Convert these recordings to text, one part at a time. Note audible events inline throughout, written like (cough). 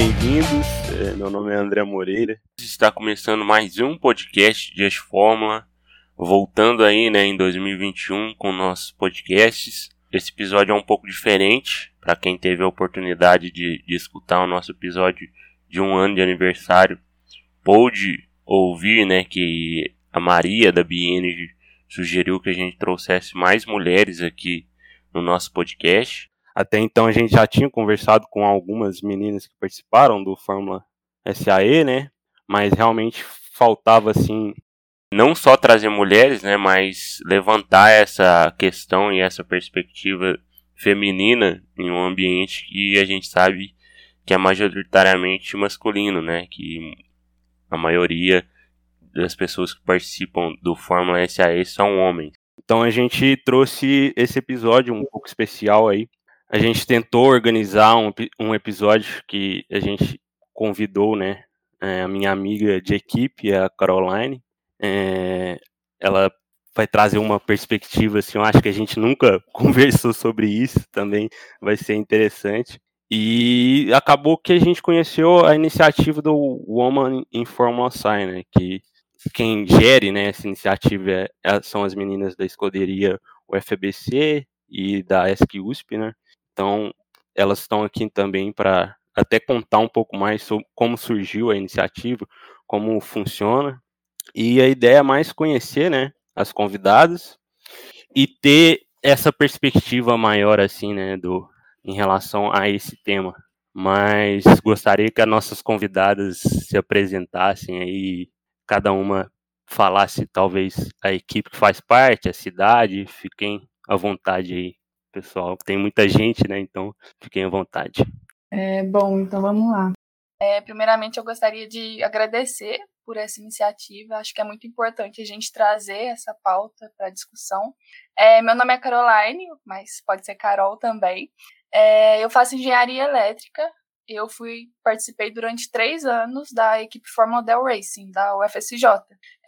bem-vindos. É, meu nome é André Moreira. Está começando mais um podcast de Fórmula. Voltando aí, né, em 2021 com nossos podcasts. Esse episódio é um pouco diferente para quem teve a oportunidade de, de escutar o nosso episódio de um ano de aniversário. Pôde ouvir, né, que a Maria da BN sugeriu que a gente trouxesse mais mulheres aqui no nosso podcast. Até então a gente já tinha conversado com algumas meninas que participaram do Fórmula SAE, né? Mas realmente faltava assim não só trazer mulheres, né, mas levantar essa questão e essa perspectiva feminina em um ambiente que a gente sabe que é majoritariamente masculino, né, que a maioria das pessoas que participam do Fórmula SAE são homens. Então a gente trouxe esse episódio um pouco especial aí a gente tentou organizar um, um episódio que a gente convidou, né, é, a minha amiga de equipe, a Caroline. É, ela vai trazer uma perspectiva, assim, eu acho que a gente nunca (laughs) conversou sobre isso, também vai ser interessante. E acabou que a gente conheceu a iniciativa do Woman in Formula Sign, né, que quem gere né, essa iniciativa é, é são as meninas da escuderia UFBC e da ESC USP, né? Então, elas estão aqui também para até contar um pouco mais sobre como surgiu a iniciativa, como funciona. E a ideia é mais conhecer, né, as convidadas e ter essa perspectiva maior assim, né, do em relação a esse tema. Mas gostaria que as nossas convidadas se apresentassem aí, cada uma falasse talvez a equipe que faz parte, a cidade, fiquem à vontade aí pessoal. Tem muita gente, né? Então fiquem à vontade. É, bom, então vamos lá. É, primeiramente, eu gostaria de agradecer por essa iniciativa. Acho que é muito importante a gente trazer essa pauta para discussão. É, meu nome é Caroline, mas pode ser Carol também. É, eu faço engenharia elétrica. Eu fui participei durante três anos da equipe Fórmula Del Racing da UFSJ,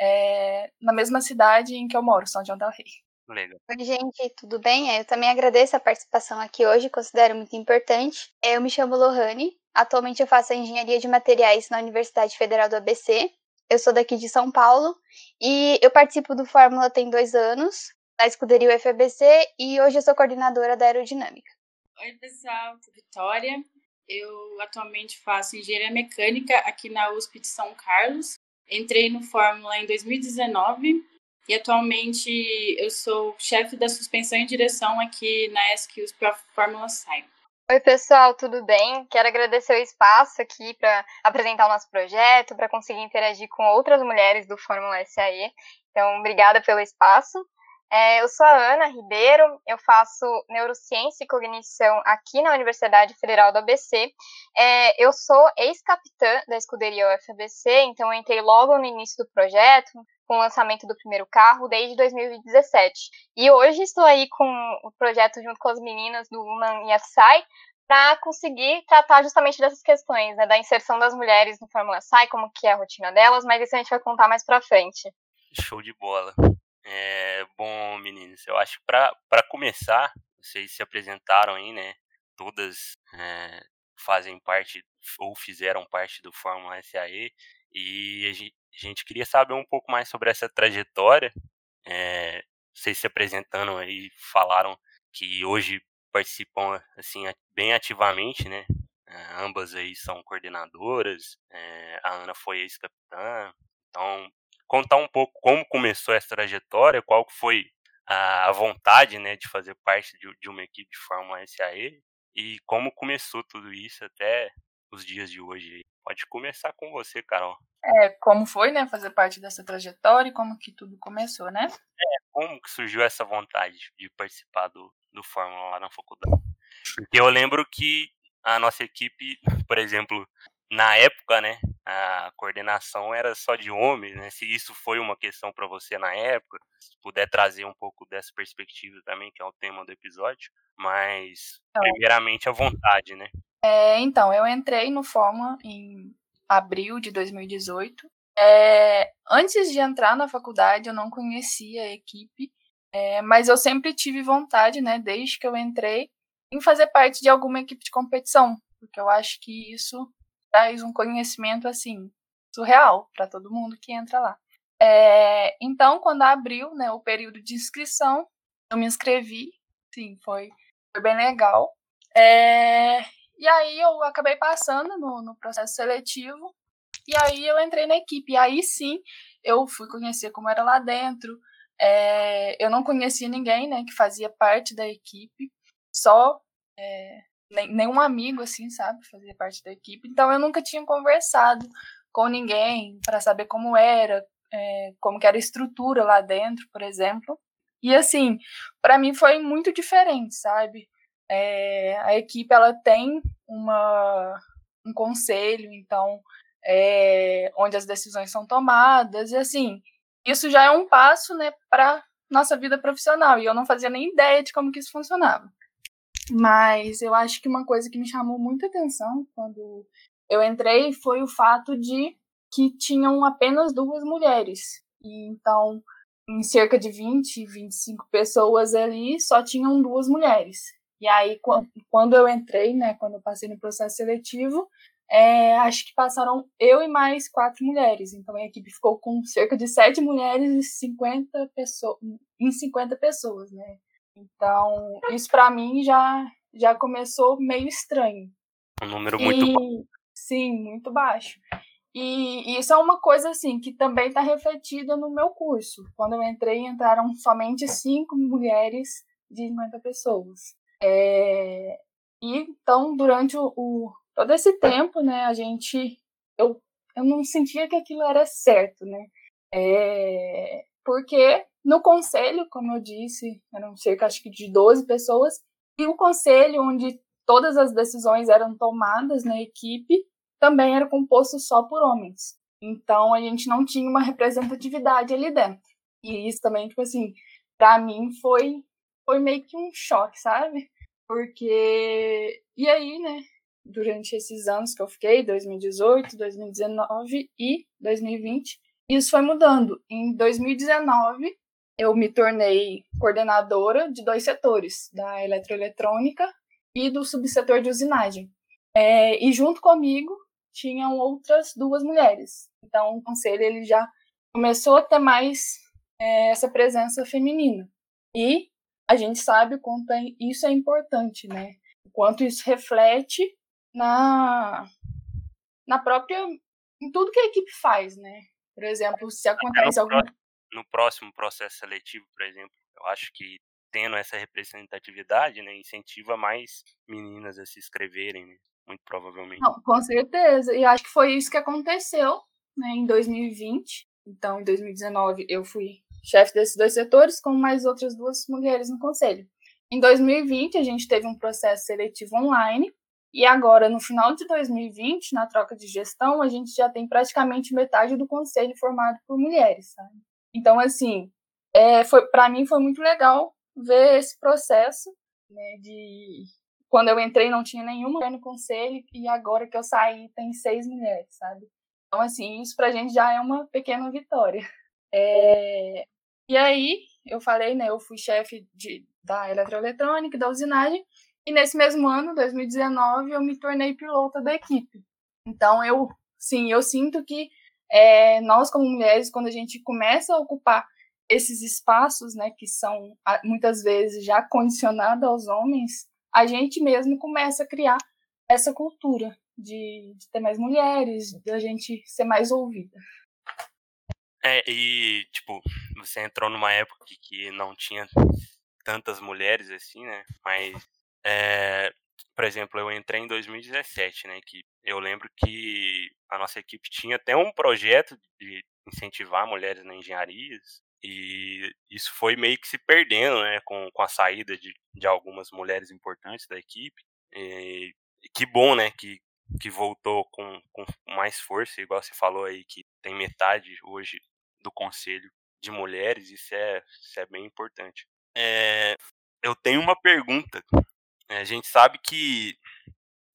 é, na mesma cidade em que eu moro, São João del Rei. Legal. Oi, gente, tudo bem? Eu também agradeço a participação aqui hoje, considero muito importante. Eu me chamo Lohane, atualmente eu faço engenharia de materiais na Universidade Federal do ABC. Eu sou daqui de São Paulo e eu participo do Fórmula tem dois anos, da escuderia UFABC, e hoje eu sou coordenadora da aerodinâmica. Oi, pessoal, sou Vitória. Eu atualmente faço engenharia mecânica aqui na USP de São Carlos. Entrei no Fórmula em 2019 e atualmente eu sou chefe da suspensão e direção aqui na SQs para Fórmula Sai. Oi, pessoal, tudo bem? Quero agradecer o espaço aqui para apresentar o nosso projeto, para conseguir interagir com outras mulheres do Fórmula SAE. Então, obrigada pelo espaço. É, eu sou a Ana Ribeiro, eu faço neurociência e cognição aqui na Universidade Federal do ABC. É, eu sou ex-capitã da escuderia UFABC, então entrei logo no início do projeto, com o lançamento do primeiro carro, desde 2017. E hoje estou aí com o projeto junto com as meninas do Woman EFSI para conseguir tratar justamente dessas questões, né, da inserção das mulheres no Fórmula SAI, como que é a rotina delas, mas isso a gente vai contar mais para frente. Show de bola. É, bom, meninos, eu acho que para começar, vocês se apresentaram aí, né? Todas é, fazem parte ou fizeram parte do Fórmula SAE e a gente queria saber um pouco mais sobre essa trajetória. É, vocês se apresentando aí falaram que hoje participam assim bem ativamente, né? É, ambas aí são coordenadoras. É, a Ana foi ex-capitã. Então contar um pouco como começou essa trajetória, qual foi a vontade né, de fazer parte de, de uma equipe de Fórmula SAE e como começou tudo isso até os dias de hoje. Pode começar com você, Carol. É, como foi, né, fazer parte dessa trajetória e como que tudo começou, né? É, como que surgiu essa vontade de participar do, do Fórmula lá na faculdade? Porque eu lembro que a nossa equipe, por exemplo, na época, né, a coordenação era só de homens, né? Se isso foi uma questão para você na época, se puder trazer um pouco dessa perspectiva também, que é o tema do episódio, mas então, primeiramente a vontade, né? É, então, eu entrei no Fórmula em abril de 2018. É, antes de entrar na faculdade, eu não conhecia a equipe, é, mas eu sempre tive vontade, né, desde que eu entrei, em fazer parte de alguma equipe de competição, porque eu acho que isso traz um conhecimento assim surreal para todo mundo que entra lá. É, então, quando abriu né, o período de inscrição, eu me inscrevi, sim, foi, foi bem legal. É, e aí eu acabei passando no, no processo seletivo, e aí eu entrei na equipe. E aí sim, eu fui conhecer como era lá dentro. É, eu não conhecia ninguém né, que fazia parte da equipe, só é, nenhum amigo, assim, sabe, fazia parte da equipe. Então eu nunca tinha conversado com ninguém para saber como era, é, como era a estrutura lá dentro, por exemplo. E assim, para mim foi muito diferente, sabe? É, a equipe ela tem uma, um conselho, então é, onde as decisões são tomadas e assim isso já é um passo, né, para nossa vida profissional e eu não fazia nem ideia de como que isso funcionava. Mas eu acho que uma coisa que me chamou muita atenção quando eu entrei foi o fato de que tinham apenas duas mulheres. E então, em cerca de 20, 25 pessoas ali, só tinham duas mulheres. E aí, quando eu entrei, né, quando eu passei no processo seletivo, é, acho que passaram eu e mais quatro mulheres. Então, a equipe ficou com cerca de sete mulheres e 50 pessoas, em 50 pessoas, né? Então, isso para mim já, já começou meio estranho. Um número muito e, baixo. Sim, muito baixo. E, isso é uma coisa assim que também está refletida no meu curso. Quando eu entrei, entraram somente cinco mulheres de 50 pessoas. É, e então, durante o, o, todo esse tempo, né, a gente. Eu, eu não sentia que aquilo era certo, né? É, porque no conselho, como eu disse, eram cerca acho que de 12 pessoas, e o conselho onde todas as decisões eram tomadas na equipe também era composto só por homens. Então a gente não tinha uma representatividade ali dentro. E isso também, tipo assim, para mim foi foi meio que um choque, sabe? Porque e aí, né, durante esses anos que eu fiquei, 2018, 2019 e 2020, isso foi mudando. Em 2019, eu me tornei coordenadora de dois setores, da eletroeletrônica e do subsetor de usinagem. É, e junto comigo tinham outras duas mulheres. Então o conselho ele já começou a ter mais é, essa presença feminina. E a gente sabe o quanto é, isso é importante, né? O quanto isso reflete na, na própria. em tudo que a equipe faz, né? Por exemplo, se acontece no algum. No próximo processo seletivo, por exemplo, eu acho que tendo essa representatividade, né, incentiva mais meninas a se inscreverem, né? muito provavelmente. Não, com certeza. E acho que foi isso que aconteceu né, em 2020. Então, em 2019, eu fui chefe desses dois setores, com mais outras duas mulheres no conselho. Em 2020, a gente teve um processo seletivo online. E agora, no final de 2020, na troca de gestão, a gente já tem praticamente metade do conselho formado por mulheres, sabe? Então, assim, é, foi para mim foi muito legal ver esse processo né, de quando eu entrei não tinha nenhuma mulher no conselho e agora que eu saí tem seis mulheres, sabe? Então, assim, isso pra gente já é uma pequena vitória. É... E aí, eu falei, né, eu fui chefe de, da eletroeletrônica, da usinagem, e nesse mesmo ano, 2019, eu me tornei pilota da equipe. Então, eu, sim, eu sinto que é, nós, como mulheres, quando a gente começa a ocupar esses espaços, né, que são muitas vezes já condicionados aos homens, a gente mesmo começa a criar essa cultura de, de ter mais mulheres, da gente ser mais ouvida. É, e, tipo, você entrou numa época que não tinha tantas mulheres assim, né? Mas, é, por exemplo, eu entrei em 2017, né? Que eu lembro que a nossa equipe tinha até um projeto de incentivar mulheres na engenharia, e isso foi meio que se perdendo, né, com, com a saída de, de algumas mulheres importantes da equipe. E, que bom, né, que, que voltou com, com mais força, igual você falou aí, que tem metade hoje do conselho de mulheres, isso é, isso é bem importante. É, eu tenho uma pergunta. É, a gente sabe que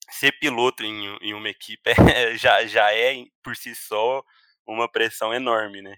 ser piloto em, em uma equipe é, (laughs) já, já é, por si só, uma pressão enorme, né?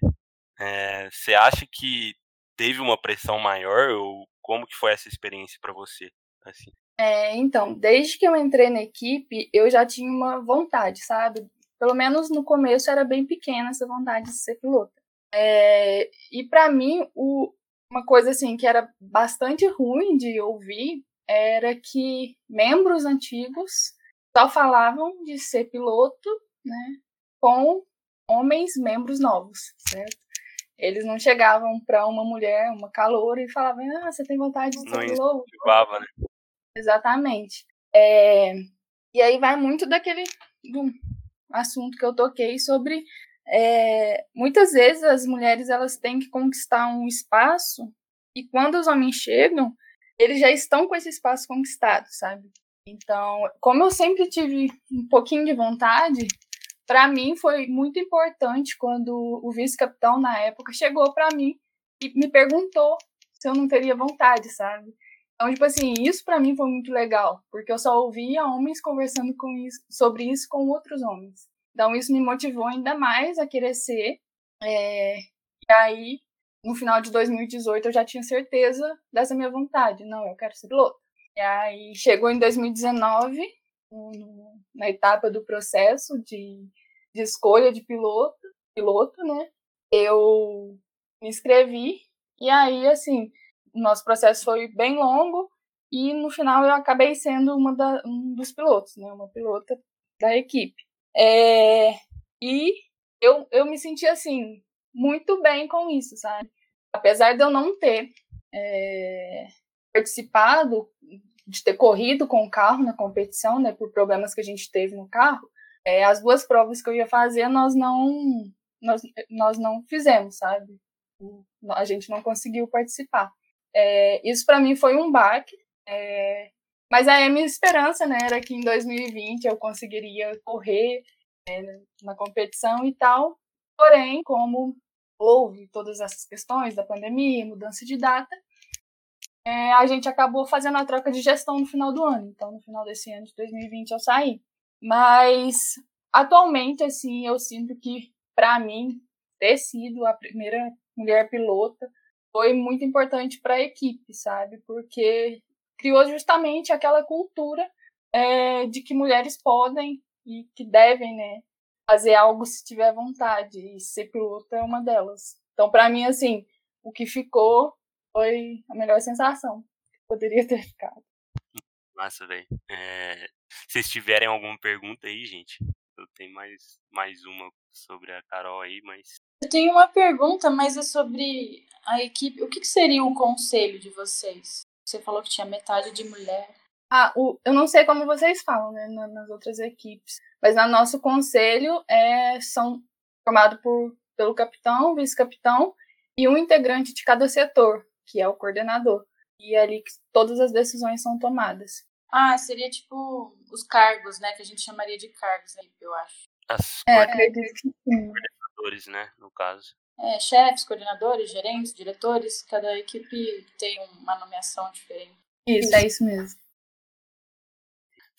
É, você acha que teve uma pressão maior ou como que foi essa experiência para você? Assim? É, então, desde que eu entrei na equipe, eu já tinha uma vontade, sabe? Pelo menos no começo era bem pequena essa vontade de ser piloto. É, e para mim, o, uma coisa assim que era bastante ruim de ouvir era que membros antigos só falavam de ser piloto, né, com homens membros novos, certo? Eles não chegavam para uma mulher, uma caloura, e falavam: Ah, você tem vontade de ser não piloto? Incentivava, né? Exatamente. É, e aí vai muito daquele do assunto que eu toquei sobre é, muitas vezes as mulheres elas têm que conquistar um espaço e quando os homens chegam eles já estão com esse espaço conquistado, sabe? Então, como eu sempre tive um pouquinho de vontade, para mim foi muito importante quando o vice-capitão na época chegou para mim e me perguntou se eu não teria vontade, sabe? Então, tipo assim, isso para mim foi muito legal, porque eu só ouvia homens conversando com isso, sobre isso com outros homens. Então, isso me motivou ainda mais a querer ser. É... E aí, no final de 2018, eu já tinha certeza dessa minha vontade. Não, eu quero ser piloto. E aí, chegou em 2019, na etapa do processo de, de escolha de piloto, piloto, né? Eu me inscrevi. E aí, assim, nosso processo foi bem longo e no final eu acabei sendo uma da, um dos pilotos, né, uma pilota da equipe. É, e eu, eu me senti assim muito bem com isso, sabe? Apesar de eu não ter é, participado, de ter corrido com o carro na competição, né, por problemas que a gente teve no carro, é, as duas provas que eu ia fazer nós não nós, nós não fizemos, sabe? A gente não conseguiu participar. É, isso para mim foi um baque, é, mas aí a minha esperança né, era que em 2020 eu conseguiria correr é, na competição e tal. Porém, como houve todas essas questões da pandemia, mudança de data, é, a gente acabou fazendo a troca de gestão no final do ano. Então, no final desse ano de 2020 eu saí. Mas atualmente, assim, eu sinto que para mim ter sido a primeira mulher pilota foi muito importante para a equipe, sabe? Porque criou justamente aquela cultura é, de que mulheres podem e que devem, né, fazer algo se tiver vontade e ser piloto é uma delas. Então, para mim, assim, o que ficou foi a melhor sensação que poderia ter ficado. Massa, velho. É... Se vocês tiverem alguma pergunta aí, gente, eu tenho mais, mais uma sobre a Carol aí, mas. Eu tenho uma pergunta, mas é sobre a equipe. O que, que seria o conselho de vocês? Você falou que tinha metade de mulher. Ah, o, eu não sei como vocês falam, né, nas outras equipes, mas no nosso conselho é, são formados por, pelo capitão, vice-capitão e um integrante de cada setor, que é o coordenador. E é ali que todas as decisões são tomadas. Ah, seria tipo os cargos, né? Que a gente chamaria de cargos, né, eu acho. As é. Coordenadores, né? No caso. É, chefes, coordenadores, gerentes, diretores, cada equipe tem uma nomeação diferente. Isso, é isso mesmo.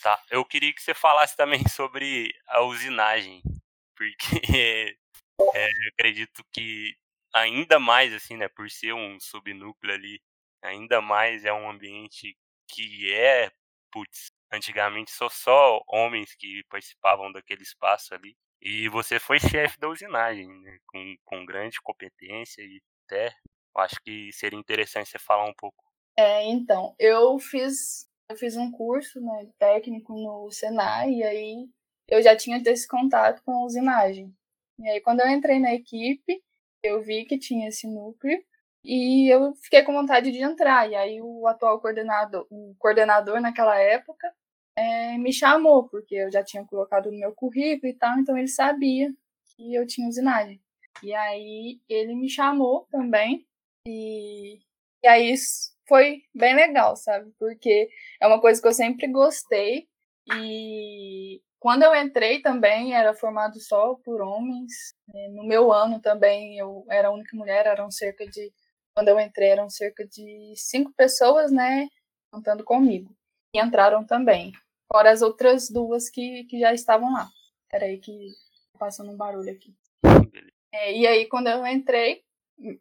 Tá, eu queria que você falasse também (laughs) sobre a usinagem, porque (laughs) é, eu acredito que ainda mais, assim, né, por ser um subnúcleo ali, ainda mais é um ambiente que é putz, antigamente só só homens que participavam daquele espaço ali. E você foi (laughs) chefe da usinagem, né? com, com grande competência e até acho que seria interessante você falar um pouco. É, então, eu fiz eu fiz um curso né, técnico no Senai e aí eu já tinha esse contato com a usinagem. E aí quando eu entrei na equipe, eu vi que tinha esse núcleo e eu fiquei com vontade de entrar. E aí o atual coordenador, o coordenador naquela época, é, me chamou, porque eu já tinha colocado no meu currículo e tal, então ele sabia que eu tinha usinagem. E aí ele me chamou também. E, e aí foi bem legal, sabe? Porque é uma coisa que eu sempre gostei. E quando eu entrei também era formado só por homens. No meu ano também eu era a única mulher, eram cerca de quando eu entrei, eram cerca de cinco pessoas, né? Contando comigo. E entraram também. Fora as outras duas que, que já estavam lá. Era aí que tá passando um barulho aqui. É, e aí, quando eu entrei,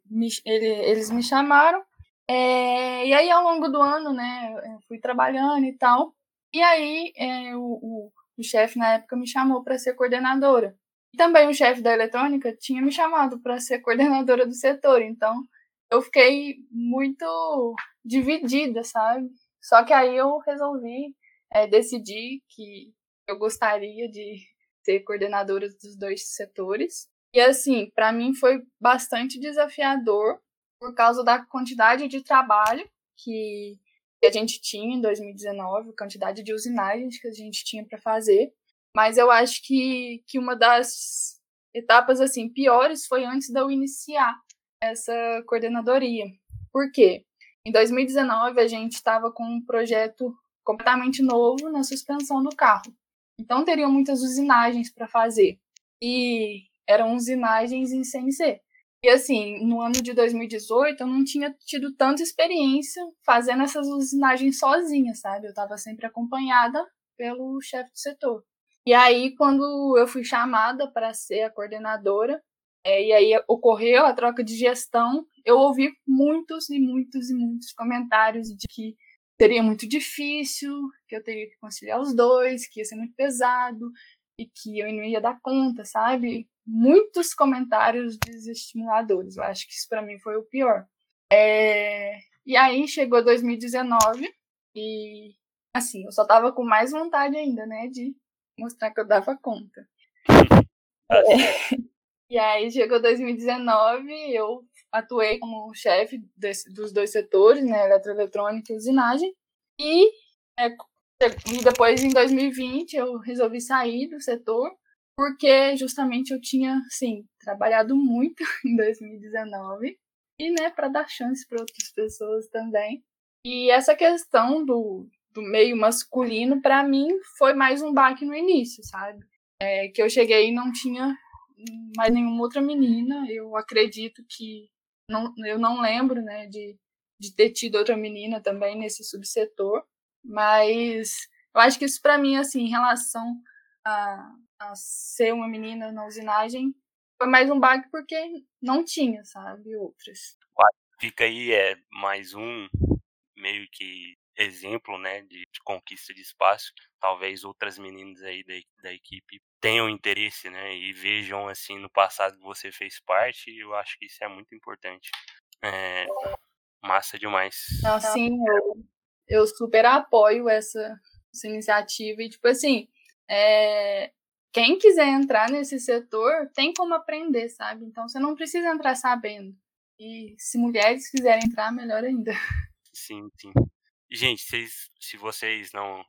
me, ele, eles me chamaram. É, e aí, ao longo do ano, né, eu fui trabalhando e tal. E aí, é, o, o, o chefe na época me chamou para ser coordenadora. E também o chefe da eletrônica tinha me chamado para ser coordenadora do setor. Então, eu fiquei muito dividida, sabe? Só que aí eu resolvi é, decidir que eu gostaria de ser coordenadora dos dois setores. E assim, para mim foi bastante desafiador por causa da quantidade de trabalho que a gente tinha em 2019, a quantidade de usinagens que a gente tinha para fazer. Mas eu acho que, que uma das etapas assim piores foi antes de eu iniciar essa coordenadoria. Por quê? Em 2019 a gente estava com um projeto completamente novo na suspensão do carro. Então teriam muitas usinagens para fazer. E eram usinagens em CNC. E assim, no ano de 2018 eu não tinha tido tanta experiência fazendo essas usinagens sozinha, sabe? Eu estava sempre acompanhada pelo chefe do setor. E aí, quando eu fui chamada para ser a coordenadora, é, e aí ocorreu a troca de gestão, eu ouvi muitos e muitos e muitos comentários de que seria muito difícil, que eu teria que conciliar os dois, que ia ser muito pesado e que eu não ia dar conta, sabe? Muitos comentários desestimuladores. Eu acho que isso para mim foi o pior. É... E aí chegou 2019 e assim, eu só tava com mais vontade ainda, né, de mostrar que eu dava conta. (laughs) É. E aí chegou 2019, eu atuei como chefe desse, dos dois setores, né, eletroeletrônica e usinagem. E, é, e depois, em 2020, eu resolvi sair do setor, porque justamente eu tinha, assim, trabalhado muito (laughs) em 2019, e, né, para dar chance para outras pessoas também. E essa questão do, do meio masculino, para mim, foi mais um baque no início, sabe? É, que eu cheguei e não tinha mais nenhuma outra menina. Eu acredito que. Não, eu não lembro, né, de, de ter tido outra menina também nesse subsetor, mas eu acho que isso para mim, assim, em relação a, a ser uma menina na usinagem, foi mais um baque porque não tinha, sabe, outras. Fica aí é mais um meio que exemplo, né, de, de, conquista de espaço. Talvez outras meninas aí da, da equipe tenham interesse, né, e vejam assim no passado que você fez parte. Eu acho que isso é muito importante. É, massa demais. Assim, eu, eu super apoio essa, essa iniciativa e tipo assim, é, quem quiser entrar nesse setor tem como aprender, sabe? Então você não precisa entrar sabendo. E se mulheres quiserem entrar, melhor ainda. (laughs) Sim, sim. Gente, vocês, se vocês não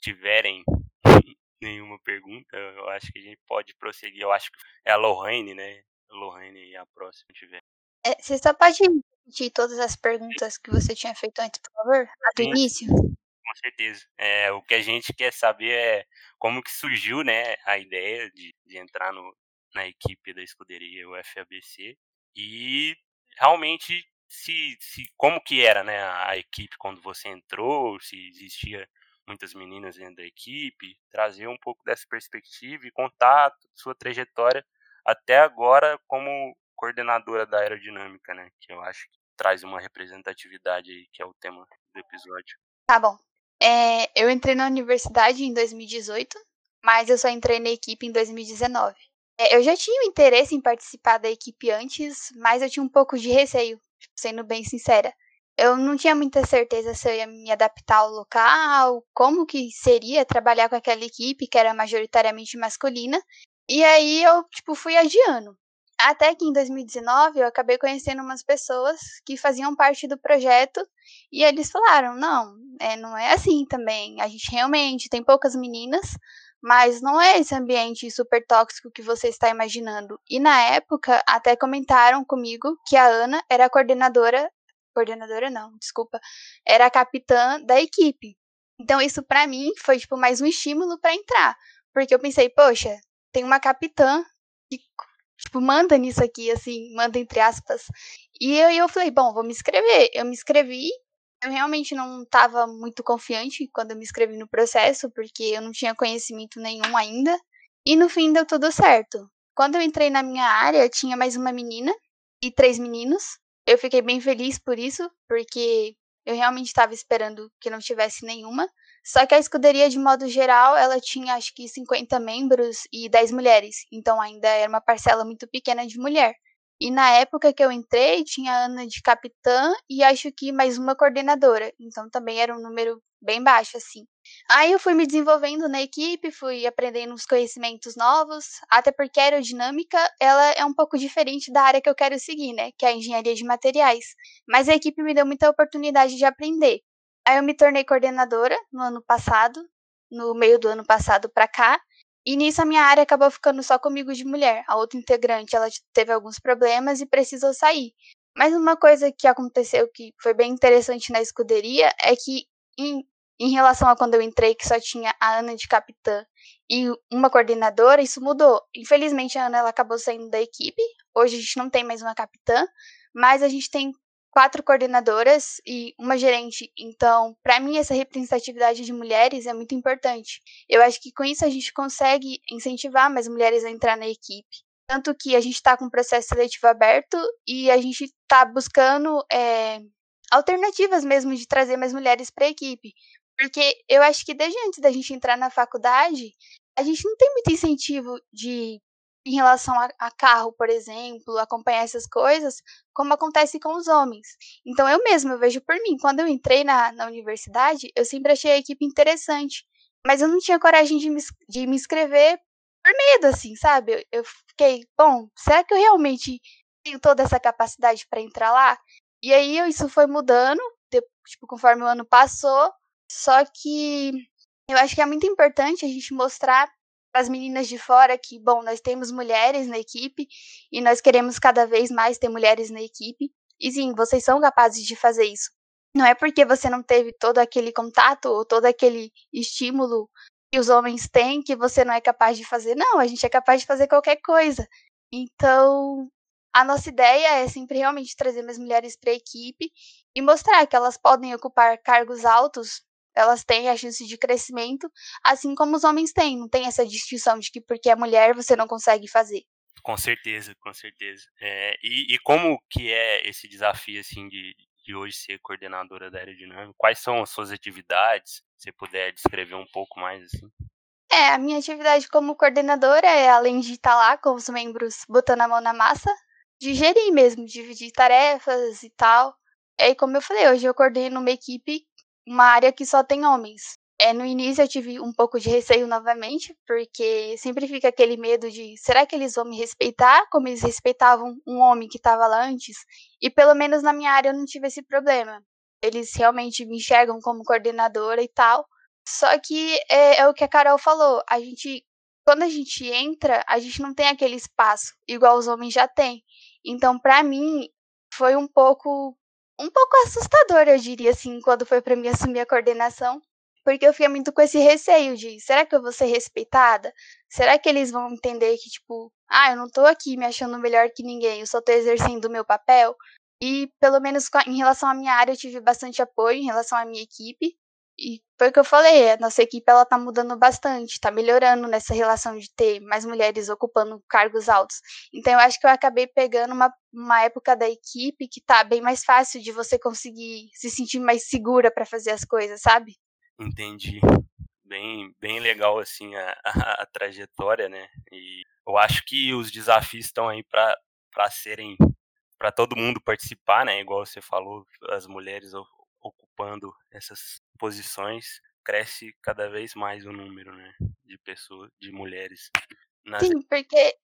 tiverem (laughs) nenhuma pergunta, eu acho que a gente pode prosseguir. Eu acho que é a Lohane, né? A Lohane e a próxima tiver. É, você só pode repetir todas as perguntas que você tinha feito antes, por favor? Do Sim, início? Certeza. É, o que a gente quer saber é como que surgiu né, a ideia de, de entrar no, na equipe da escuderia UFABC e realmente se, se como que era né, a equipe quando você entrou, se existia muitas meninas dentro da equipe, trazer um pouco dessa perspectiva e contato, sua trajetória até agora como coordenadora da aerodinâmica, né? Que eu acho que traz uma representatividade aí, que é o tema do episódio. Tá bom. É, eu entrei na universidade em 2018, mas eu só entrei na equipe em 2019. É, eu já tinha um interesse em participar da equipe antes, mas eu tinha um pouco de receio sendo bem sincera. Eu não tinha muita certeza se eu ia me adaptar ao local, como que seria trabalhar com aquela equipe que era majoritariamente masculina. E aí eu, tipo, fui adiando. Até que em 2019 eu acabei conhecendo umas pessoas que faziam parte do projeto e eles falaram: não, é, não é assim também. A gente realmente tem poucas meninas, mas não é esse ambiente super tóxico que você está imaginando. E na época, até comentaram comigo que a Ana era a coordenadora. Coordenadora não, desculpa. Era a capitã da equipe. Então isso para mim foi tipo mais um estímulo para entrar, porque eu pensei, poxa, tem uma capitã que tipo manda nisso aqui assim, manda entre aspas. E eu, eu falei, bom, vou me inscrever. Eu me inscrevi eu realmente não estava muito confiante quando eu me inscrevi no processo, porque eu não tinha conhecimento nenhum ainda. E no fim deu tudo certo. Quando eu entrei na minha área, tinha mais uma menina e três meninos. Eu fiquei bem feliz por isso, porque eu realmente estava esperando que não tivesse nenhuma. Só que a escuderia, de modo geral, ela tinha acho que 50 membros e 10 mulheres. Então ainda era uma parcela muito pequena de mulher. E na época que eu entrei, tinha a Ana de capitã e acho que mais uma coordenadora. Então também era um número bem baixo, assim. Aí eu fui me desenvolvendo na equipe, fui aprendendo uns conhecimentos novos, até porque a aerodinâmica, ela é um pouco diferente da área que eu quero seguir, né, que é a engenharia de materiais. Mas a equipe me deu muita oportunidade de aprender. Aí eu me tornei coordenadora no ano passado, no meio do ano passado para cá, e nisso a minha área acabou ficando só comigo de mulher. A outra integrante, ela teve alguns problemas e precisou sair. Mas uma coisa que aconteceu que foi bem interessante na escuderia é que em, em relação a quando eu entrei, que só tinha a Ana de capitã e uma coordenadora, isso mudou. Infelizmente a Ana ela acabou saindo da equipe. Hoje a gente não tem mais uma capitã, mas a gente tem quatro coordenadoras e uma gerente. Então, para mim, essa representatividade de mulheres é muito importante. Eu acho que com isso a gente consegue incentivar mais mulheres a entrar na equipe. Tanto que a gente está com o processo seletivo aberto e a gente está buscando é, alternativas mesmo de trazer mais mulheres para a equipe. Porque eu acho que desde antes da gente entrar na faculdade, a gente não tem muito incentivo de em relação a, a, carro, por exemplo, acompanhar essas coisas, como acontece com os homens. Então eu mesma eu vejo por mim, quando eu entrei na, na universidade, eu sempre achei a equipe interessante, mas eu não tinha coragem de me, de me inscrever por medo, assim, sabe? Eu, eu fiquei, bom, será que eu realmente tenho toda essa capacidade para entrar lá? E aí isso foi mudando, tipo, conforme o ano passou, só que eu acho que é muito importante a gente mostrar as meninas de fora que, bom, nós temos mulheres na equipe e nós queremos cada vez mais ter mulheres na equipe. E sim, vocês são capazes de fazer isso. Não é porque você não teve todo aquele contato ou todo aquele estímulo que os homens têm que você não é capaz de fazer. Não, a gente é capaz de fazer qualquer coisa. Então, a nossa ideia é sempre realmente trazer mais mulheres para a equipe e mostrar que elas podem ocupar cargos altos elas têm a chance de crescimento, assim como os homens têm. Não tem essa distinção de que porque é mulher você não consegue fazer. Com certeza, com certeza. É, e, e, como que é esse desafio assim de, de hoje ser coordenadora da aerodinâmica? Quais são as suas atividades? Se puder descrever um pouco mais assim. É, a minha atividade como coordenadora é, além de estar lá com os membros botando a mão na massa, de gerir mesmo, dividir tarefas e tal. E como eu falei, hoje eu coordeno uma equipe uma área que só tem homens. É, no início eu tive um pouco de receio novamente, porque sempre fica aquele medo de será que eles vão me respeitar como eles respeitavam um homem que estava lá antes? E pelo menos na minha área eu não tive esse problema. Eles realmente me enxergam como coordenadora e tal. Só que é, é o que a Carol falou, a gente quando a gente entra, a gente não tem aquele espaço igual os homens já têm. Então, para mim, foi um pouco um pouco assustador, eu diria assim, quando foi para mim assumir a coordenação, porque eu fiquei muito com esse receio de, será que eu vou ser respeitada? Será que eles vão entender que tipo, ah, eu não tô aqui me achando melhor que ninguém, eu só tô exercendo o meu papel? E pelo menos em relação à minha área eu tive bastante apoio em relação à minha equipe. E foi o que eu falei, a nossa equipe ela tá mudando bastante, tá melhorando nessa relação de ter mais mulheres ocupando cargos altos. Então eu acho que eu acabei pegando uma, uma época da equipe que tá bem mais fácil de você conseguir se sentir mais segura para fazer as coisas, sabe? Entendi. Bem, bem legal assim a, a, a trajetória, né? E eu acho que os desafios estão aí para serem para todo mundo participar, né? Igual você falou, as mulheres ocupando essas posições, cresce cada vez mais o número, né, de pessoas, de mulheres. Nas... Sim, porque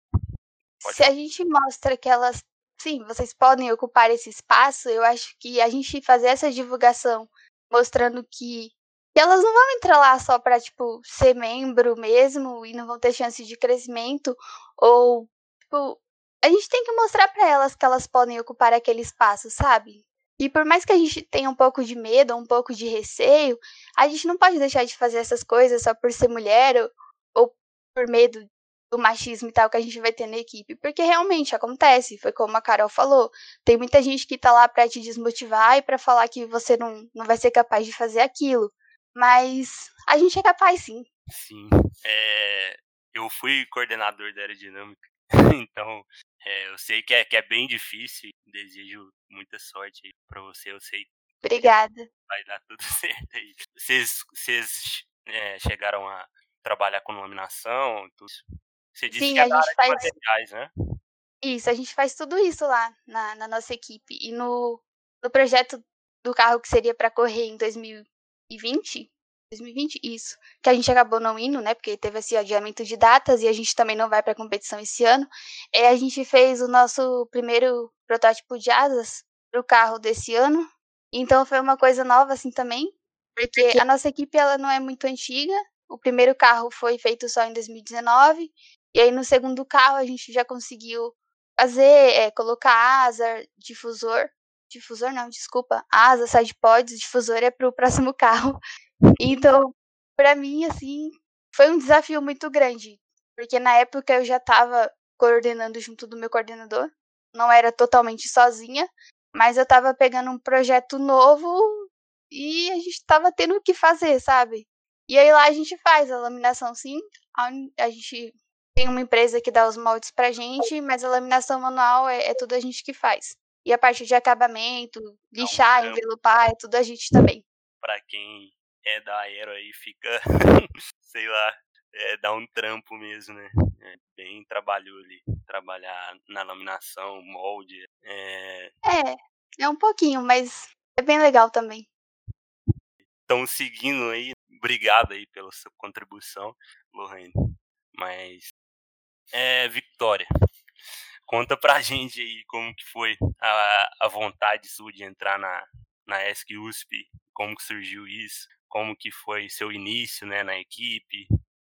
Pode se a gente mostra que elas, sim, vocês podem ocupar esse espaço, eu acho que a gente fazer essa divulgação mostrando que, que elas não vão entrar lá só para tipo ser membro mesmo e não vão ter chance de crescimento ou tipo a gente tem que mostrar para elas que elas podem ocupar aquele espaço, sabe? E por mais que a gente tenha um pouco de medo, um pouco de receio, a gente não pode deixar de fazer essas coisas só por ser mulher ou, ou por medo do machismo e tal que a gente vai ter na equipe, porque realmente acontece, foi como a Carol falou, tem muita gente que tá lá para te desmotivar e para falar que você não, não vai ser capaz de fazer aquilo, mas a gente é capaz sim. Sim, é, eu fui coordenador da aerodinâmica (laughs) então, é, eu sei que é, que é bem difícil. Desejo muita sorte aí pra você. Eu sei Obrigada. Vai dar tudo (laughs) certo aí. Vocês, vocês é, chegaram a trabalhar com nominação? Tudo. Você disse Sim, que é a gente faz. materiais, né? Isso, a gente faz tudo isso lá na, na nossa equipe. E no, no projeto do carro que seria para correr em 2020, 2020, isso, que a gente acabou não indo, né, porque teve esse adiamento de datas e a gente também não vai para a competição esse ano. É, a gente fez o nosso primeiro protótipo de asas para o carro desse ano. Então foi uma coisa nova assim também, porque a nossa equipe ela não é muito antiga. O primeiro carro foi feito só em 2019 e aí no segundo carro a gente já conseguiu fazer, é, colocar asa, difusor, difusor não, desculpa, asa, side pods, difusor é para o próximo (laughs) carro. Então, para mim, assim, foi um desafio muito grande, porque na época eu já estava coordenando junto do meu coordenador, não era totalmente sozinha, mas eu estava pegando um projeto novo e a gente estava tendo o que fazer, sabe? E aí lá a gente faz a laminação sim, a, a gente tem uma empresa que dá os moldes pra gente, mas a laminação manual é, é tudo a gente que faz. E a parte de acabamento, lixar, envelopar, é tudo a gente também. Pra quem é da Aero aí, fica, (laughs) sei lá, é, dá um trampo mesmo, né? É bem trabalho ali, trabalhar na laminação, molde. É... é, é um pouquinho, mas é bem legal também. Estão seguindo aí, obrigado aí pela sua contribuição, Lohane. Mas, é, Victoria, conta pra gente aí como que foi a, a vontade sua de entrar na, na ESC USP, como que surgiu isso, como que foi seu início né, na equipe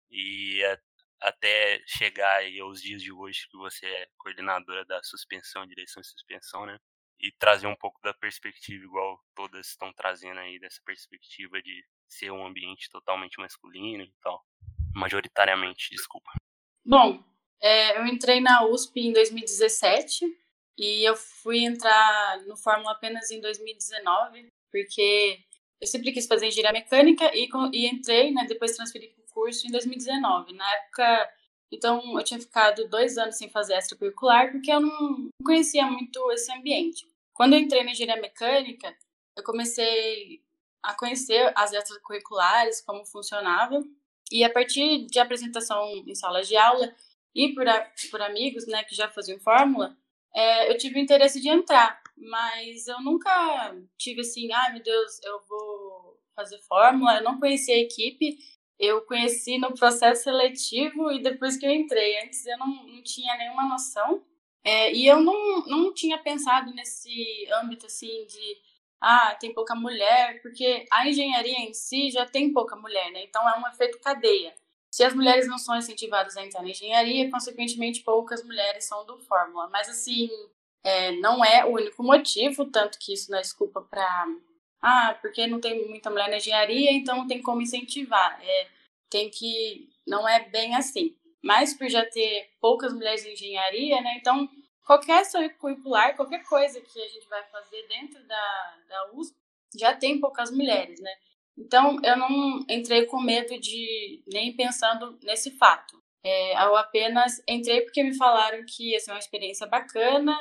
e a, até chegar aí aos dias de hoje que você é coordenadora da suspensão, direção e suspensão, né? E trazer um pouco da perspectiva, igual todas estão trazendo aí, dessa perspectiva de ser um ambiente totalmente masculino e tal. Majoritariamente, desculpa. Bom, é, eu entrei na USP em 2017 e eu fui entrar no Fórmula apenas em 2019, porque eu sempre quis fazer engenharia mecânica e, e entrei, né, depois transferi para o curso em 2019. Na época, então, eu tinha ficado dois anos sem fazer extracurricular porque eu não conhecia muito esse ambiente. Quando eu entrei na engenharia mecânica, eu comecei a conhecer as extracurriculares, como funcionava, e a partir de apresentação em salas de aula e por, a, por amigos né, que já faziam fórmula, é, eu tive o interesse de entrar, mas eu nunca tive assim, ai ah, meu Deus, eu vou fazer fórmula, eu não conhecia a equipe, eu conheci no processo seletivo e depois que eu entrei. Antes eu não, não tinha nenhuma noção. É, e eu não, não tinha pensado nesse âmbito assim de ah, tem pouca mulher, porque a engenharia em si já tem pouca mulher, né? Então é um efeito cadeia. Se as mulheres não são incentivadas a entrar na engenharia, consequentemente poucas mulheres são do Fórmula. Mas assim, é, não é o único motivo, tanto que isso não é desculpa para. Ah, porque não tem muita mulher na engenharia, então não tem como incentivar. É, tem que. Não é bem assim. Mas por já ter poucas mulheres em engenharia, né? Então, qualquer ação curricular, qualquer coisa que a gente vai fazer dentro da, da USP, já tem poucas mulheres, né? Então, eu não entrei com medo de nem pensando nesse fato. É, eu apenas entrei porque me falaram que ia ser uma experiência bacana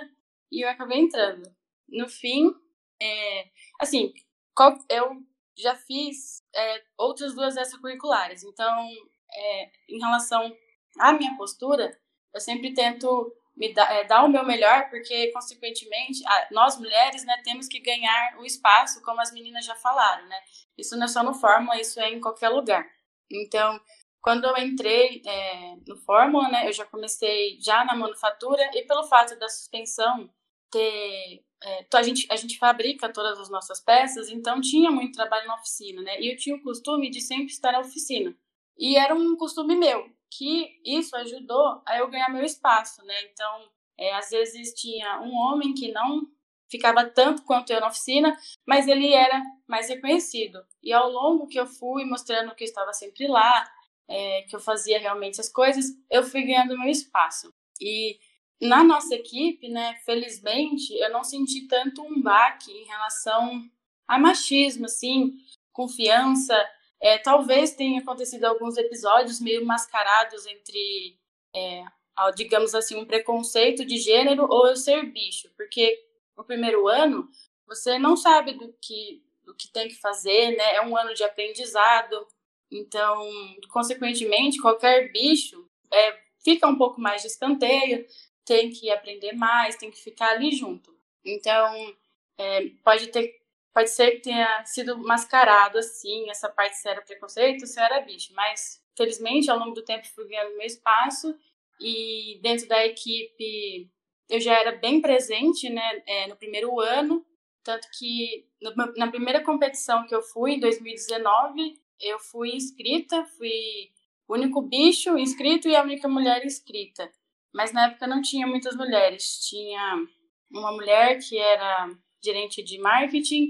e eu acabei entrando. No fim, é, assim, eu já fiz é, outras duas extracurriculares, então, é, em relação à minha postura, eu sempre tento me dar, é, dar o meu melhor, porque, consequentemente, nós mulheres né, temos que ganhar o espaço, como as meninas já falaram, né? Isso não é só no Fórmula, isso é em qualquer lugar. Então, quando eu entrei é, no Fórmula, né, eu já comecei já na manufatura, e pelo fato da suspensão ter. É, a, gente, a gente fabrica todas as nossas peças, então tinha muito trabalho na oficina, né? E eu tinha o costume de sempre estar na oficina. E era um costume meu, que isso ajudou a eu ganhar meu espaço, né? Então, é, às vezes tinha um homem que não ficava tanto quanto eu na oficina, mas ele era mais reconhecido. E ao longo que eu fui mostrando que eu estava sempre lá, é, que eu fazia realmente as coisas, eu fui ganhando meu espaço. E na nossa equipe, né, felizmente, eu não senti tanto um baque em relação a machismo, assim, confiança, é, talvez tenha acontecido alguns episódios meio mascarados entre é, digamos assim, um preconceito de gênero ou eu ser bicho, porque no primeiro ano você não sabe do que do que tem que fazer, né? É um ano de aprendizado, então, consequentemente, qualquer bicho é, fica um pouco mais de escanteio, tem que aprender mais, tem que ficar ali junto. Então, é, pode ter pode ser que tenha sido mascarado assim, essa parte se era preconceito, se era bicho, mas felizmente ao longo do tempo fui ganhando meu espaço e dentro da equipe eu já era bem presente, né, é, no primeiro ano, tanto que no, na primeira competição que eu fui, em 2019, eu fui inscrita, fui o único bicho inscrito e a única mulher inscrita. Mas na época não tinha muitas mulheres, tinha uma mulher que era gerente de marketing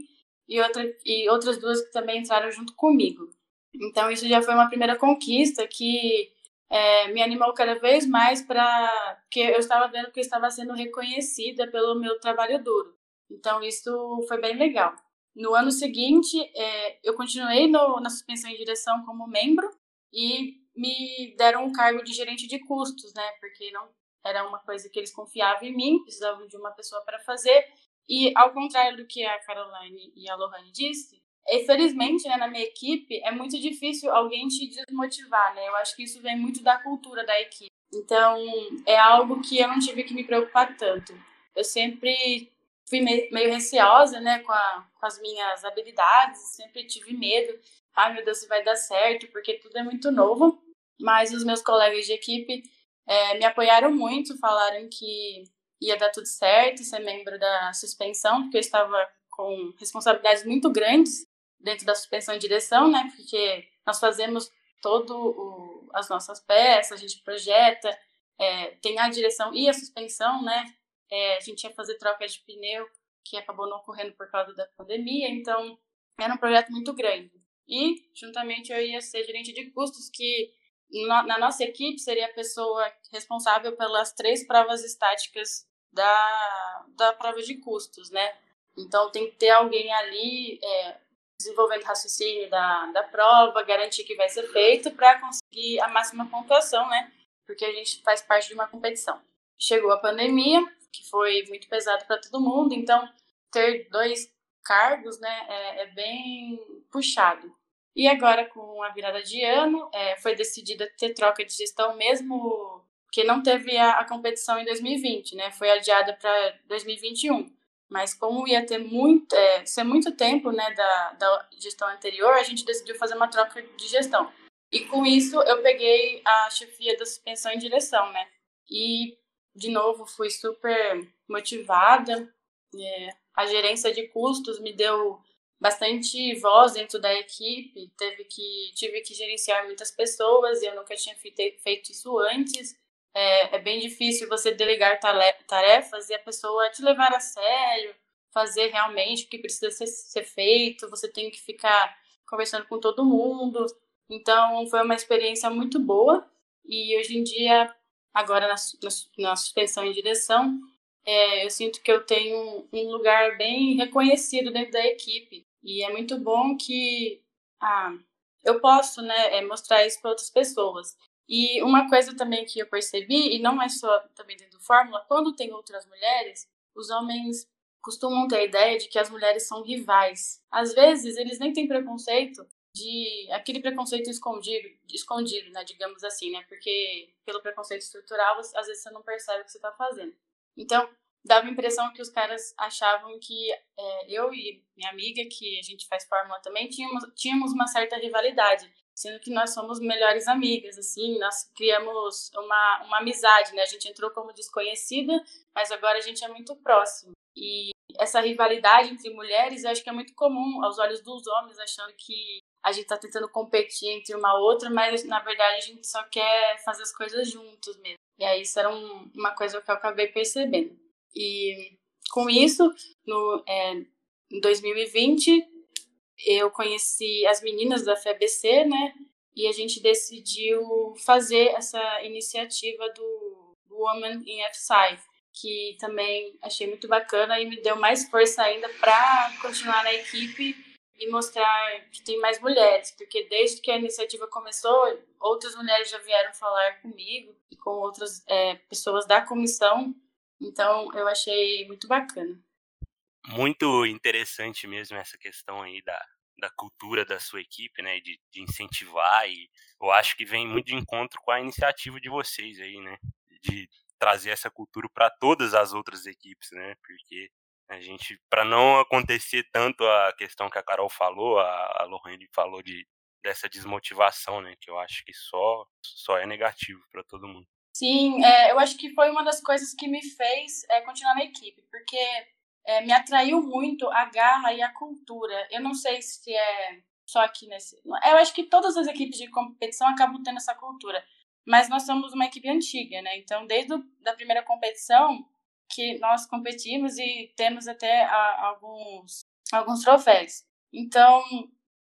e, outra, e outras duas que também entraram junto comigo. Então, isso já foi uma primeira conquista que é, me animou cada vez mais para. Porque eu estava vendo que eu estava sendo reconhecida pelo meu trabalho duro. Então, isso foi bem legal. No ano seguinte, é, eu continuei no, na suspensão em direção como membro e me deram um cargo de gerente de custos, né? Porque não era uma coisa que eles confiavam em mim, precisavam de uma pessoa para fazer. E ao contrário do que a Caroline e a Lohane disse, infelizmente, né, na minha equipe, é muito difícil alguém te desmotivar, né? Eu acho que isso vem muito da cultura da equipe. Então, é algo que eu não tive que me preocupar tanto. Eu sempre fui meio receosa, né, com, a, com as minhas habilidades, sempre tive medo. Ai, meu Deus, se vai dar certo, porque tudo é muito novo. Mas os meus colegas de equipe é, me apoiaram muito, falaram que ia dar tudo certo, ser membro da suspensão, porque eu estava com responsabilidades muito grandes dentro da suspensão e direção, né? Porque nós fazemos todo as nossas peças, a gente projeta, é, tem a direção e a suspensão, né? É, a gente ia fazer troca de pneu, que acabou não ocorrendo por causa da pandemia, então era um projeto muito grande. E, juntamente, eu ia ser gerente de custos, que na nossa equipe seria a pessoa responsável pelas três provas estáticas da, da prova de custos, né? Então tem que ter alguém ali é, desenvolvendo raciocínio da, da prova, garantir que vai ser feito para conseguir a máxima pontuação, né? Porque a gente faz parte de uma competição. Chegou a pandemia, que foi muito pesado para todo mundo, então ter dois cargos, né, é, é, bem puxado. E agora, com a virada de ano, é, foi decidida ter troca de gestão mesmo porque não teve a, a competição em 2020, né? Foi adiada para 2021. Mas como ia ter muito, é, ser muito tempo, né, da, da gestão anterior, a gente decidiu fazer uma troca de gestão. E com isso eu peguei a chefia da suspensão em direção, né? E de novo fui super motivada. É, a gerência de custos me deu bastante voz dentro da equipe. Teve que tive que gerenciar muitas pessoas e eu nunca tinha feito isso antes é, é bem difícil você delegar tarefas e a pessoa te levar a sério, fazer realmente o que precisa ser, ser feito, você tem que ficar conversando com todo mundo. Então, foi uma experiência muito boa e hoje em dia, agora na, na, na suspensão e direção, é, eu sinto que eu tenho um lugar bem reconhecido dentro da equipe. E é muito bom que ah, eu posso né, é, mostrar isso para outras pessoas. E uma coisa também que eu percebi, e não é só também dentro do Fórmula, quando tem outras mulheres, os homens costumam ter a ideia de que as mulheres são rivais. Às vezes, eles nem têm preconceito de aquele preconceito escondido, escondido, né, digamos assim, né? Porque pelo preconceito estrutural, às vezes você não percebe o que você está fazendo. Então, dava a impressão que os caras achavam que é, eu e minha amiga, que a gente faz fórmula também, tínhamos, tínhamos uma certa rivalidade sendo que nós somos melhores amigas, assim, nós criamos uma, uma amizade, né? A gente entrou como desconhecida, mas agora a gente é muito próximo. E essa rivalidade entre mulheres, eu acho que é muito comum aos olhos dos homens, achando que a gente está tentando competir entre uma outra, mas na verdade a gente só quer fazer as coisas juntos mesmo. E aí isso era um, uma coisa que eu acabei percebendo. E com isso, no, é, em 2020, eu conheci as meninas da FEBC, né? E a gente decidiu fazer essa iniciativa do, Woman in FSI, que também achei muito bacana e me deu mais força ainda para continuar na equipe e mostrar que tem mais mulheres, porque desde que a iniciativa começou, outras mulheres já vieram falar comigo e com outras é, pessoas da comissão, então eu achei muito bacana. Muito interessante mesmo essa questão aí da, da cultura da sua equipe, né, de, de incentivar e eu acho que vem muito de encontro com a iniciativa de vocês aí, né, de trazer essa cultura para todas as outras equipes, né, porque a gente, para não acontecer tanto a questão que a Carol falou, a, a Lohane falou de dessa desmotivação, né, que eu acho que só só é negativo para todo mundo. Sim, é, eu acho que foi uma das coisas que me fez é, continuar na equipe, porque é, me atraiu muito a garra e a cultura. Eu não sei se é só aqui nesse. Eu acho que todas as equipes de competição acabam tendo essa cultura. Mas nós somos uma equipe antiga, né? Então, desde a primeira competição que nós competimos e temos até a, alguns, alguns troféus. Então,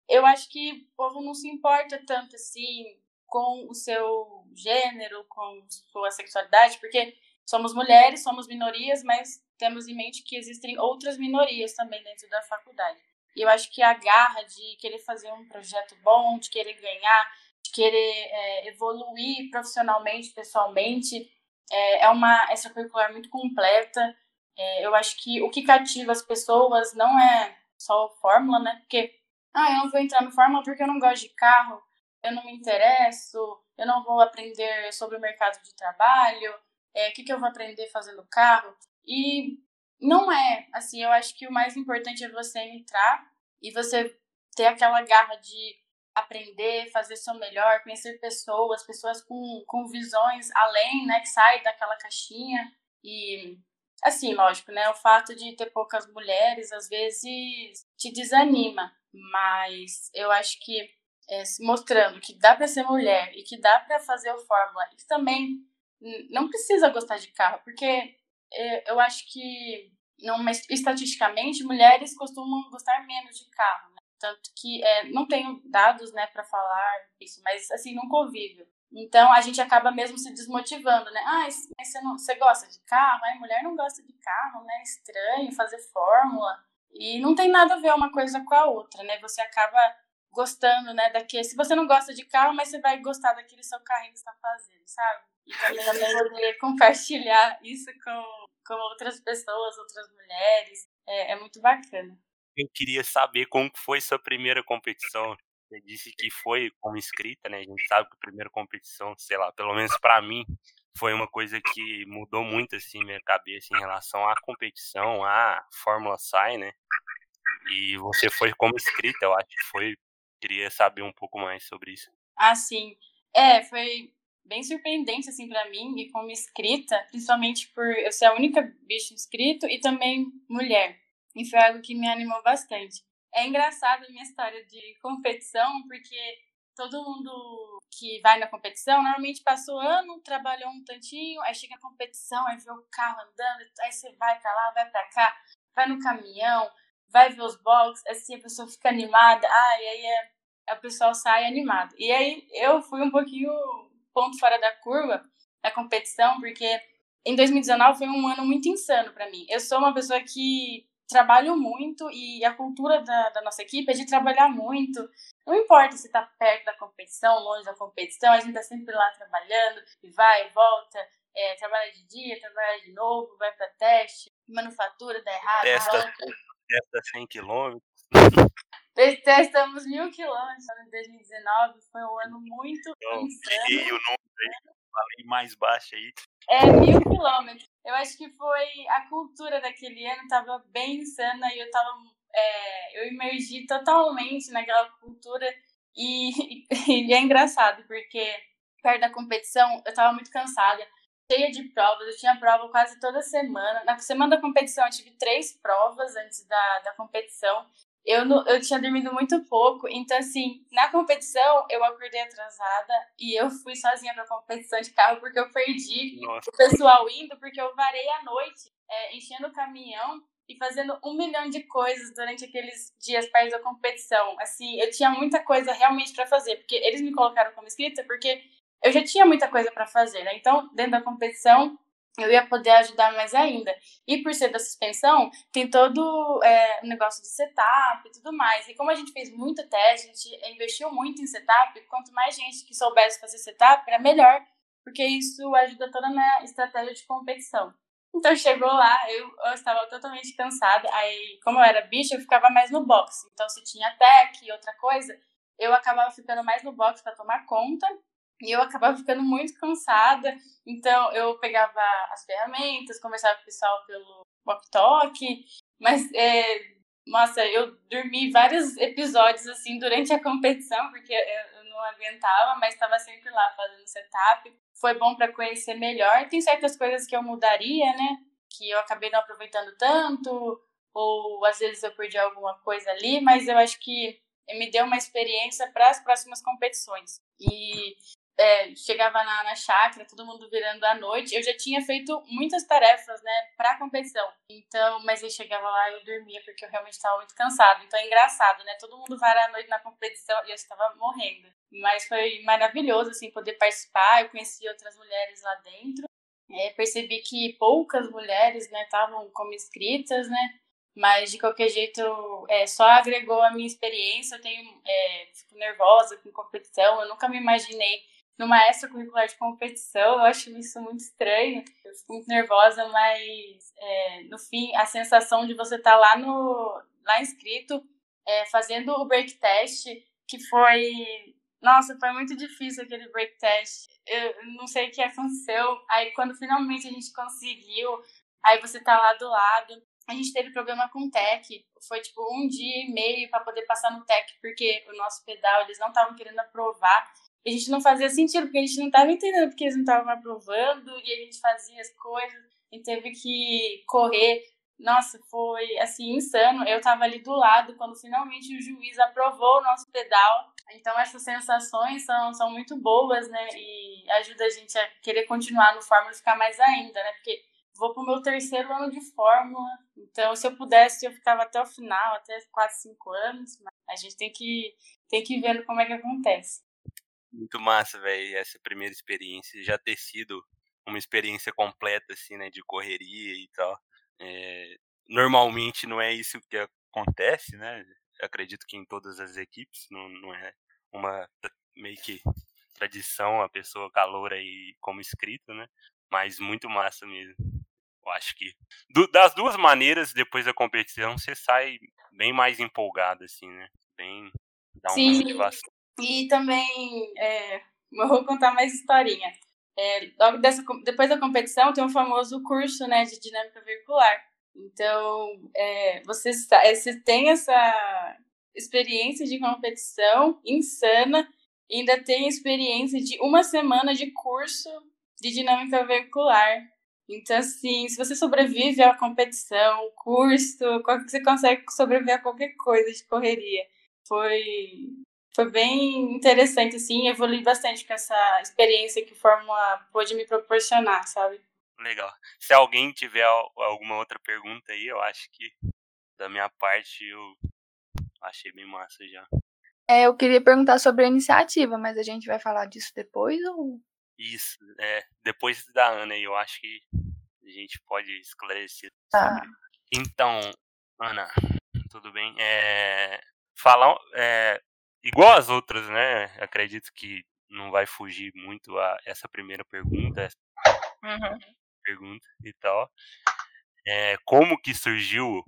eu acho que o povo não se importa tanto assim com o seu gênero, com sua sexualidade, porque somos mulheres, somos minorias, mas temos em mente que existem outras minorias também dentro da faculdade. E eu acho que a garra de querer fazer um projeto bom, de querer ganhar, de querer é, evoluir profissionalmente, pessoalmente, é, é uma extracurricular muito completa. É, eu acho que o que cativa as pessoas não é só fórmula, né? Porque, ah, eu não vou entrar no fórmula porque eu não gosto de carro, eu não me interesso, eu não vou aprender sobre o mercado de trabalho, é, o que, que eu vou aprender fazendo carro. E não é, assim, eu acho que o mais importante é você entrar e você ter aquela garra de aprender, fazer seu melhor, conhecer pessoas, pessoas com, com visões além, né, que saem daquela caixinha. E, assim, lógico, né, o fato de ter poucas mulheres às vezes te desanima, mas eu acho que é, mostrando que dá para ser mulher e que dá para fazer o Fórmula e que também não precisa gostar de carro, porque é, eu acho que, não, mas estatisticamente, mulheres costumam gostar menos de carro, né? Tanto que é, não tenho dados né, para falar isso, mas assim, num convívio. Então a gente acaba mesmo se desmotivando, né? Ah, você, não, você gosta de carro? A mulher não gosta de carro, né? É estranho fazer fórmula. E não tem nada a ver uma coisa com a outra, né? Você acaba gostando, né, daquele. Se você não gosta de carro, mas você vai gostar daquele seu carrinho que está fazendo, sabe? E também poder compartilhar isso com, com outras pessoas, outras mulheres. É, é muito bacana. Eu queria saber como foi sua primeira competição. Você disse que foi como inscrita, né? A gente sabe que a primeira competição, sei lá, pelo menos para mim, foi uma coisa que mudou muito assim minha cabeça em relação à competição, à Fórmula Sai, né? E você foi como inscrita, eu acho que foi. Queria saber um pouco mais sobre isso. Ah, sim. É, foi bem surpreendente assim para mim e como inscrita, principalmente por eu ser a única bicho inscrito e também mulher. E foi algo que me animou bastante. É engraçado a minha história de competição, porque todo mundo que vai na competição normalmente passou ano, trabalhou um tantinho, aí chega na competição, aí vê o carro andando, aí você vai para lá, vai para cá, vai no caminhão, vai ver os boxes, assim a pessoa fica animada, ah, e aí é, o pessoal sai animado. E aí eu fui um pouquinho ponto fora da curva na competição, porque em 2019 foi um ano muito insano para mim. Eu sou uma pessoa que trabalho muito e a cultura da, da, nossa equipe é de trabalhar muito. Não importa se está perto da competição, longe da competição, a gente está sempre lá trabalhando e vai e volta, é, trabalha de dia, trabalha de novo, vai para teste, manufatura, dá errado, testa, testa 100 quilômetros. Testamos mil quilômetros em 2019, foi um ano muito Não, insano. o número falei mais baixo aí. É, mil quilômetros. Eu acho que foi a cultura daquele ano estava bem insana e eu tava. É, eu emergi totalmente naquela cultura e, (laughs) e, é engraçado, porque perto da competição eu estava muito cansada, cheia de provas, eu tinha prova quase toda semana. Na semana da competição eu tive três provas antes da, da competição eu, não, eu tinha dormido muito pouco, então, assim, na competição eu acordei atrasada e eu fui sozinha pra competição de carro porque eu perdi Nossa. o pessoal indo, porque eu varei a noite é, enchendo o caminhão e fazendo um milhão de coisas durante aqueles dias perto da competição. Assim, eu tinha muita coisa realmente para fazer, porque eles me colocaram como inscrita porque eu já tinha muita coisa para fazer, né? Então, dentro da competição, eu ia poder ajudar mais ainda. E por ser da suspensão, tem todo é, o negócio de setup e tudo mais. E como a gente fez muito teste, a gente investiu muito em setup, quanto mais gente que soubesse fazer setup, era melhor, porque isso ajuda toda a minha estratégia de competição. Então chegou lá, eu, eu, estava totalmente cansada. Aí, como eu era bicha, eu ficava mais no box. Então, se tinha tech e outra coisa, eu acabava ficando mais no box para tomar conta. E eu acabava ficando muito cansada. Então, eu pegava as ferramentas, conversava com o pessoal pelo walk-talk. Mas, é, nossa, eu dormi vários episódios assim durante a competição, porque eu não aguentava, mas estava sempre lá fazendo setup foi bom para conhecer melhor. Tem certas coisas que eu mudaria, né? Que eu acabei não aproveitando tanto, ou às vezes eu perdi alguma coisa ali, mas eu acho que me deu uma experiência para as próximas competições. E é, chegava na, na chácara, todo mundo virando à noite. Eu já tinha feito muitas tarefas, né, pra competição. Então, mas eu chegava lá e eu dormia porque eu realmente estava muito cansado. Então é engraçado, né? Todo mundo vai à noite na competição e eu estava morrendo. Mas foi maravilhoso, assim, poder participar. Eu conheci outras mulheres lá dentro. É, percebi que poucas mulheres, né, estavam como inscritas, né? Mas de qualquer jeito, é, só agregou a minha experiência. Eu tenho, é, fico nervosa com competição. Eu nunca me imaginei numa extracurricular de competição. Eu acho isso muito estranho. Eu fico muito nervosa, mas é, no fim, a sensação de você estar tá lá no lá inscrito, é, fazendo o break test, que foi. Nossa, foi muito difícil aquele break test. Eu não sei o que aconteceu. Aí, quando finalmente a gente conseguiu, aí você tá lá do lado. A gente teve problema com o tech. Foi tipo um dia e meio para poder passar no tech, porque o nosso pedal eles não estavam querendo aprovar a gente não fazia sentido, porque a gente não estava entendendo porque eles não estavam aprovando e a gente fazia as coisas e teve que correr. Nossa, foi assim insano. Eu estava ali do lado quando finalmente o juiz aprovou o nosso pedal. Então essas sensações são, são muito boas, né? E ajuda a gente a querer continuar no Fórmula e ficar mais ainda, né? Porque vou pro meu terceiro ano de Fórmula. Então, se eu pudesse, eu ficava até o final, até 4, 5 anos. Mas a gente tem que, tem que vendo como é que acontece. Muito massa, velho, essa primeira experiência, já ter sido uma experiência completa, assim, né, de correria e tal. É, normalmente não é isso que acontece, né? Acredito que em todas as equipes não, não é uma meio que tradição a pessoa calor aí como inscrito, né? Mas muito massa mesmo. Eu acho que do, das duas maneiras, depois da competição, você sai bem mais empolgado, assim, né? Bem. Dá uma Sim. motivação. E também, é, vou contar mais historinha. É, logo dessa, depois da competição, tem um famoso curso né, de dinâmica veicular. Então, é, você, é, você tem essa experiência de competição insana e ainda tem experiência de uma semana de curso de dinâmica veicular. Então, assim, se você sobrevive à competição, curso, você consegue sobreviver a qualquer coisa de correria. Foi foi bem interessante, assim, evolui bastante com essa experiência que Fórmula pôde me proporcionar, sabe? Legal. Se alguém tiver alguma outra pergunta aí, eu acho que da minha parte eu achei bem massa já. É, eu queria perguntar sobre a iniciativa, mas a gente vai falar disso depois ou? Isso, é, depois da Ana, eu acho que a gente pode esclarecer. Tá. Então, Ana, tudo bem? É, falar, é, igual as outras, né? Acredito que não vai fugir muito a essa primeira pergunta, essa uhum. pergunta e tal. É, como que surgiu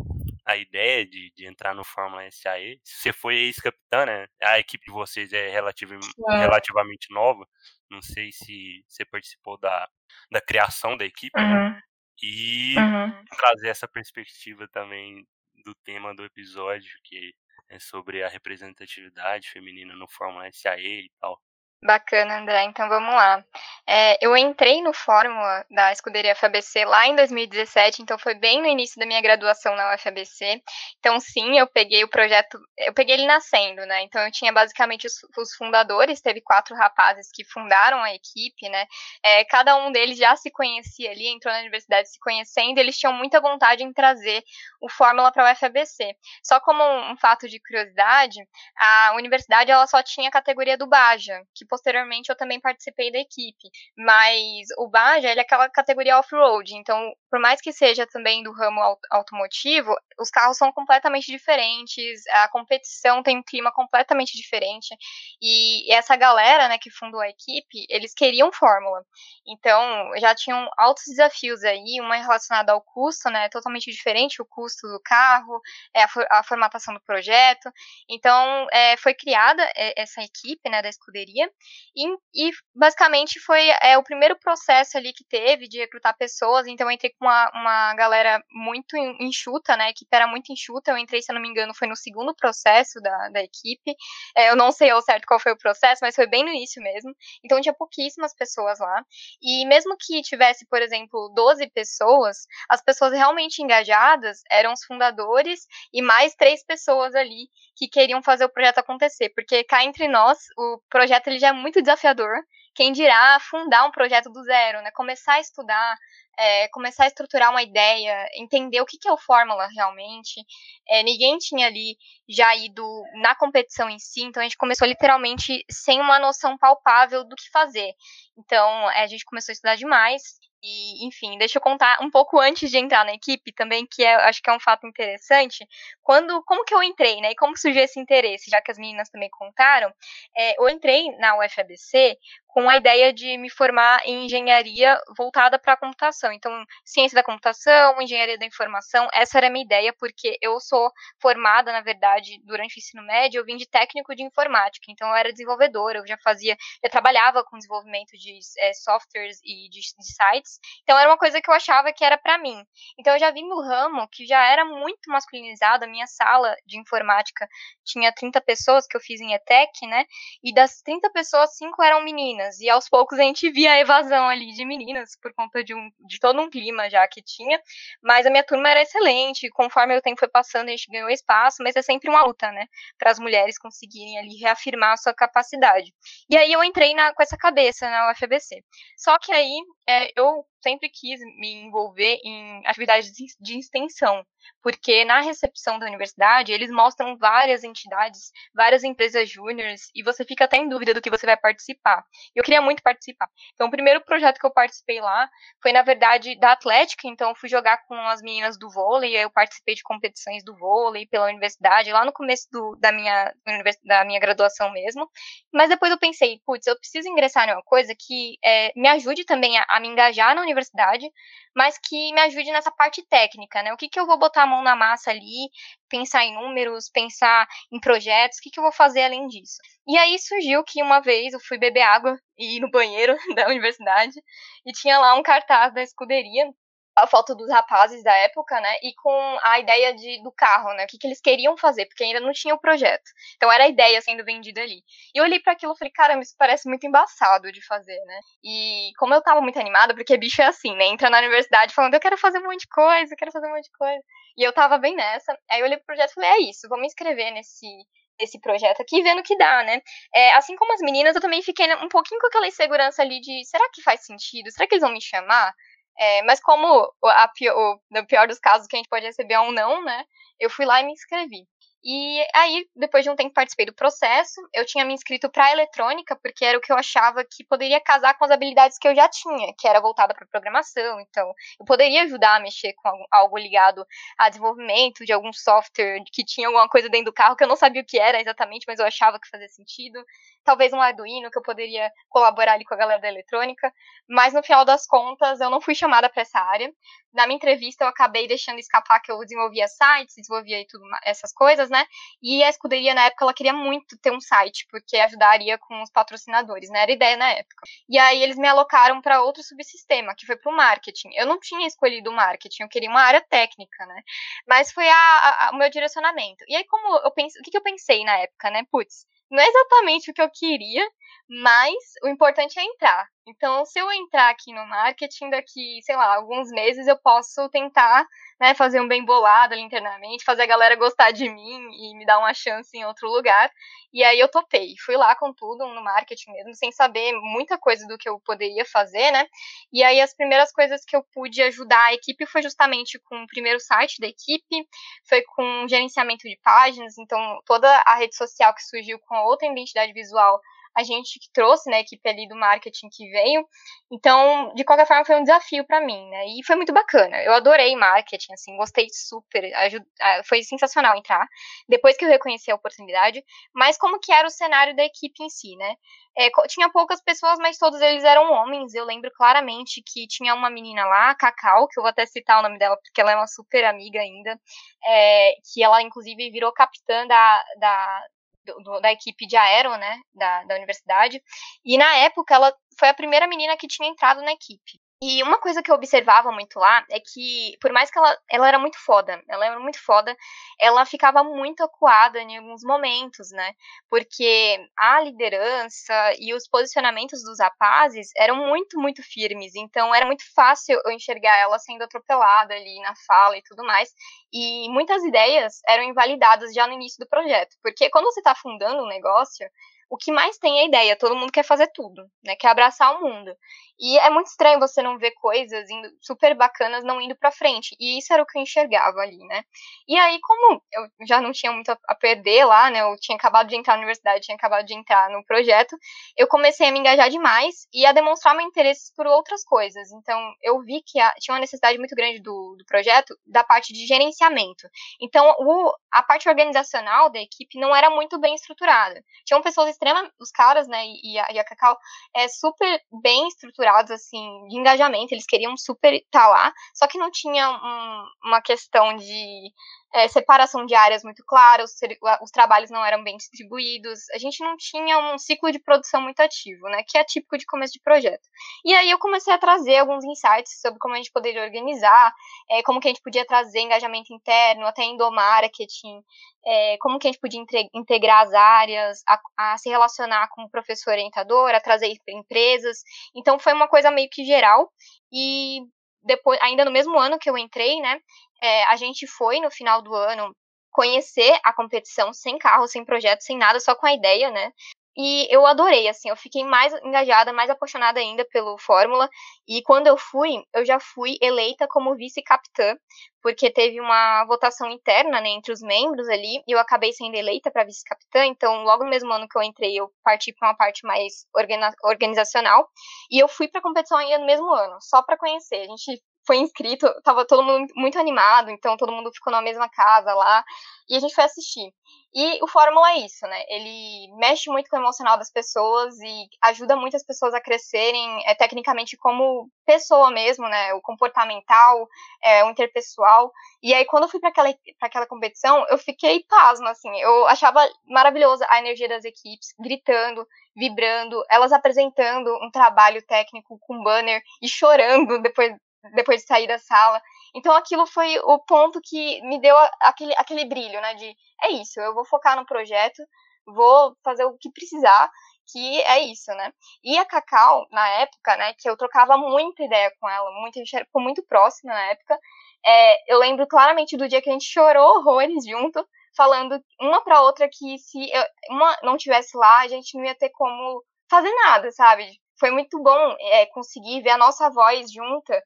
a ideia de, de entrar no Fórmula SAE? Você foi ex-capitã, né? A equipe de vocês é relativ é. relativamente nova. Não sei se você participou da, da criação da equipe, né? uhum. né? E uhum. trazer essa perspectiva também do tema do episódio, que é sobre a representatividade feminina no Fórmula SAE e tal. Bacana, André. Então vamos lá. É, eu entrei no Fórmula da escuderia FABC lá em 2017, então foi bem no início da minha graduação na UFABC. Então, sim, eu peguei o projeto, eu peguei ele nascendo, né? Então, eu tinha basicamente os, os fundadores, teve quatro rapazes que fundaram a equipe, né? É, cada um deles já se conhecia ali, entrou na universidade se conhecendo, eles tinham muita vontade em trazer o Fórmula para a UFABC. Só como um, um fato de curiosidade, a universidade ela só tinha a categoria do Baja, que posteriormente eu também participei da equipe. Mas o Baja, ele é aquela categoria off-road, então, por mais que seja também do ramo automotivo, os carros são completamente diferentes, a competição tem um clima completamente diferente. E essa galera, né, que fundou a equipe, eles queriam Fórmula. Então, já tinham altos desafios aí, uma relacionada ao custo, né, totalmente diferente, o custo do carro, é, a, a formatação do projeto. Então, é, foi criada é, essa equipe, né, da escuderia, e, e basicamente foi é, o primeiro processo ali que teve de recrutar pessoas, então entrei com uma, uma galera muito enxuta, né, a equipe era muito enxuta, eu entrei, se eu não me engano, foi no segundo processo da, da equipe, é, eu não sei ao certo qual foi o processo, mas foi bem no início mesmo, então tinha pouquíssimas pessoas lá, e mesmo que tivesse, por exemplo, 12 pessoas, as pessoas realmente engajadas eram os fundadores e mais três pessoas ali que queriam fazer o projeto acontecer, porque cá entre nós, o projeto ele já é muito desafiador, quem dirá fundar um projeto do zero, né? Começar a estudar, é, começar a estruturar uma ideia, entender o que, que é o Fórmula realmente. É, ninguém tinha ali já ido na competição em si, então a gente começou literalmente sem uma noção palpável do que fazer. Então é, a gente começou a estudar demais. E, enfim, deixa eu contar um pouco antes de entrar na equipe também, que é, acho que é um fato interessante. Quando, como que eu entrei, né? E como surgiu esse interesse, já que as meninas também contaram. É, eu entrei na UFABC com a ideia de me formar em engenharia voltada para a computação. Então, ciência da computação, engenharia da informação, essa era a minha ideia, porque eu sou formada, na verdade, durante o ensino médio, eu vim de técnico de informática, então eu era desenvolvedora, eu já fazia, eu trabalhava com desenvolvimento de é, softwares e de, de, sites, então era uma coisa que eu achava que era para mim. Então eu já vim no ramo que já era muito masculinizado, a minha sala de informática tinha 30 pessoas que eu fiz em ETEC, né? E das 30 pessoas, 5 eram meninas meninas. E aos poucos a gente via a evasão ali de meninas, por conta de, um, de todo um clima já que tinha. Mas a minha turma era excelente. Conforme o tempo foi passando, a gente ganhou espaço, mas é sempre uma luta, né? Para as mulheres conseguirem ali reafirmar a sua capacidade. E aí eu entrei na, com essa cabeça na UFBC. Só que aí é, eu sempre quis me envolver em atividades de extensão porque na recepção da universidade eles mostram várias entidades, várias empresas júniores, e você fica até em dúvida do que você vai participar. Eu queria muito participar. Então, o primeiro projeto que eu participei lá foi, na verdade, da Atlética, então fui jogar com as meninas do vôlei, eu participei de competições do vôlei pela universidade, lá no começo do, da, minha, da minha graduação mesmo. Mas depois eu pensei, putz, eu preciso ingressar em uma coisa que é, me ajude também a, a me engajar na universidade, mas que me ajude nessa parte técnica, né? O que, que eu vou botar a mão na massa ali, pensar em números, pensar em projetos, o que, que eu vou fazer além disso? E aí surgiu que uma vez eu fui beber água e ir no banheiro (laughs) da universidade e tinha lá um cartaz da escuderia a foto dos rapazes da época, né? E com a ideia de, do carro, né? O que, que eles queriam fazer, porque ainda não tinha o projeto. Então era a ideia sendo vendida ali. E eu olhei para aquilo e falei, caramba, isso parece muito embaçado de fazer, né? E como eu tava muito animada, porque bicho é assim, né? Entra na universidade falando, eu quero fazer um monte de coisa, eu quero fazer um monte de coisa. E eu tava bem nessa. Aí eu olhei pro projeto e falei, é isso, vou me inscrever nesse esse projeto aqui, vendo que dá, né? É, assim como as meninas, eu também fiquei um pouquinho com aquela insegurança ali de será que faz sentido? Será que eles vão me chamar? É, mas como a o, no pior dos casos que a gente pode receber é um não, né? Eu fui lá e me inscrevi. E aí, depois de um tempo participei do processo, eu tinha me inscrito para eletrônica, porque era o que eu achava que poderia casar com as habilidades que eu já tinha, que era voltada para programação. Então, eu poderia ajudar a mexer com algo ligado a desenvolvimento de algum software que tinha alguma coisa dentro do carro que eu não sabia o que era exatamente, mas eu achava que fazia sentido. Talvez um Arduino que eu poderia colaborar ali com a galera da eletrônica, mas no final das contas eu não fui chamada para essa área. Na minha entrevista eu acabei deixando escapar que eu desenvolvia sites, desenvolvia tudo essas coisas, né? E a escuderia na época ela queria muito ter um site, porque ajudaria com os patrocinadores, né? Era a ideia na época. E aí eles me alocaram para outro subsistema, que foi para o marketing. Eu não tinha escolhido o marketing, eu queria uma área técnica, né? Mas foi a, a, o meu direcionamento. E aí como eu o que, que eu pensei na época, né? Putz, não é exatamente o que eu queria, mas o importante é entrar. Então, se eu entrar aqui no marketing, daqui, sei lá, alguns meses eu posso tentar né, fazer um bem bolado ali internamente, fazer a galera gostar de mim e me dar uma chance em outro lugar. E aí eu topei. Fui lá com tudo no marketing mesmo, sem saber muita coisa do que eu poderia fazer, né? E aí as primeiras coisas que eu pude ajudar a equipe foi justamente com o primeiro site da equipe, foi com gerenciamento de páginas, então toda a rede social que surgiu com outra identidade visual a gente que trouxe, né, a equipe ali do marketing que veio. Então, de qualquer forma, foi um desafio para mim, né? E foi muito bacana. Eu adorei marketing, assim, gostei super, ajud... foi sensacional entrar. Depois que eu reconheci a oportunidade, mas como que era o cenário da equipe em si, né? É, tinha poucas pessoas, mas todos eles eram homens. Eu lembro claramente que tinha uma menina lá, Cacau, que eu vou até citar o nome dela porque ela é uma super amiga ainda, é, que ela inclusive virou capitã da, da, do, da equipe de aero, né, da, da universidade. E na época ela foi a primeira menina que tinha entrado na equipe. E uma coisa que eu observava muito lá é que, por mais que ela, ela era muito foda, ela era muito foda, ela ficava muito acuada em alguns momentos, né? Porque a liderança e os posicionamentos dos rapazes eram muito, muito firmes. Então era muito fácil eu enxergar ela sendo atropelada ali na fala e tudo mais. E muitas ideias eram invalidadas já no início do projeto. Porque quando você está fundando um negócio, o que mais tem é ideia, todo mundo quer fazer tudo, né? Quer abraçar o mundo. E é muito estranho você não ver coisas indo, super bacanas não indo para frente. E isso era o que eu enxergava ali, né? E aí, como eu já não tinha muito a perder lá, né? Eu tinha acabado de entrar na universidade, tinha acabado de entrar no projeto, eu comecei a me engajar demais e a demonstrar meu interesse por outras coisas. Então, eu vi que a, tinha uma necessidade muito grande do, do projeto da parte de gerenciamento. Então, o, a parte organizacional da equipe não era muito bem estruturada. Tinham pessoas extrema, os caras, né, e a, e a Cacau, é super bem assim, de engajamento, eles queriam super estar lá, só que não tinha um, uma questão de é, separação de áreas muito clara, os, os, trabalhos não eram bem distribuídos, a gente não tinha um ciclo de produção muito ativo, né, que é típico de começo de projeto. E aí eu comecei a trazer alguns insights sobre como a gente poderia organizar, é, como que a gente podia trazer engajamento interno, até endomarketing, é, como que a gente podia integrar as áreas, a, a se relacionar com o professor orientador, a trazer empresas. Então foi uma coisa meio que geral. E depois, ainda no mesmo ano que eu entrei, né, é, a gente foi no final do ano conhecer a competição sem carro, sem projeto, sem nada, só com a ideia, né? E eu adorei, assim, eu fiquei mais engajada, mais apaixonada ainda pelo Fórmula. E quando eu fui, eu já fui eleita como vice-capitã, porque teve uma votação interna né, entre os membros ali, e eu acabei sendo eleita para vice-capitã. Então, logo no mesmo ano que eu entrei, eu parti para uma parte mais organizacional. E eu fui para a competição ainda no mesmo ano, só para conhecer. A gente foi inscrito, tava todo mundo muito animado, então todo mundo ficou na mesma casa lá, e a gente foi assistir. E o Fórmula é isso, né? Ele mexe muito com o emocional das pessoas e ajuda muitas pessoas a crescerem é, tecnicamente como pessoa mesmo, né? O comportamental, é, o interpessoal. E aí, quando eu fui para aquela, aquela competição, eu fiquei pasma, assim. Eu achava maravilhosa a energia das equipes, gritando, vibrando, elas apresentando um trabalho técnico com banner e chorando depois depois de sair da sala. Então aquilo foi o ponto que me deu aquele, aquele brilho, né? De é isso, eu vou focar no projeto, vou fazer o que precisar, que é isso, né? E a Cacau, na época, né, que eu trocava muita ideia com ela, muito, a gente ficou muito próxima na época, é, eu lembro claramente do dia que a gente chorou horrores junto, falando uma pra outra que se eu, uma não tivesse lá, a gente não ia ter como fazer nada, sabe? Foi muito bom é, conseguir ver a nossa voz junta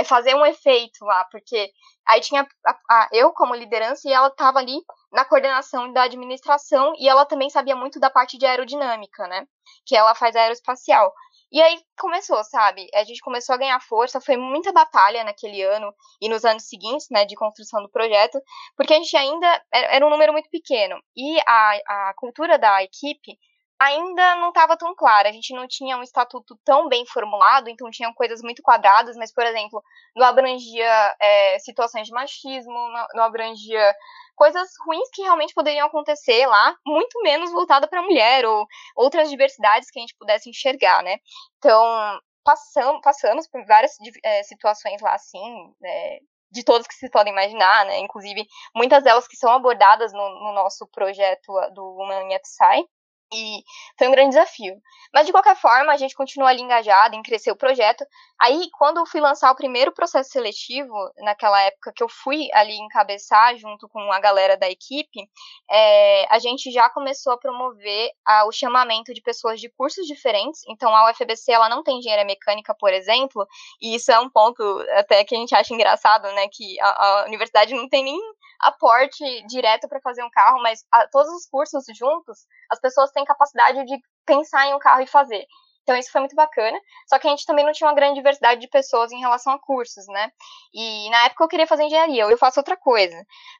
é fazer um efeito lá, porque aí tinha a, a, eu como liderança e ela estava ali na coordenação da administração e ela também sabia muito da parte de aerodinâmica, né? Que ela faz aeroespacial. E aí começou, sabe? A gente começou a ganhar força, foi muita batalha naquele ano e nos anos seguintes, né, de construção do projeto, porque a gente ainda era um número muito pequeno. E a, a cultura da equipe ainda não estava tão clara. A gente não tinha um estatuto tão bem formulado, então tinham coisas muito quadradas, mas, por exemplo, não abrangia é, situações de machismo, não, abrangia coisas ruins que realmente poderiam acontecer lá, muito menos voltada para a mulher ou outras diversidades que a gente pudesse enxergar, né? Então, passamos, passamos por várias é, situações lá, assim, é, de todas que se podem imaginar, né? Inclusive, muitas delas que são abordadas no, no nosso projeto do Women Yet Sai. E foi um grande desafio. Mas de qualquer forma, a gente continuou ali engajado em crescer o projeto. Aí, quando eu fui lançar o primeiro processo seletivo, naquela época que eu fui ali encabeçar junto com a galera da equipe, é, a gente já começou a promover a, o chamamento de pessoas de cursos diferentes. Então, a UFBC ela não tem engenharia mecânica, por exemplo, e isso é um ponto até que a gente acha engraçado, né? Que a, a universidade não tem nem aporte direto para fazer um carro, mas a, todos os cursos juntos, as pessoas têm capacidade de pensar em um carro e fazer. Então isso foi muito bacana. Só que a gente também não tinha uma grande diversidade de pessoas em relação a cursos, né? E na época eu queria fazer engenharia, eu faço outra coisa.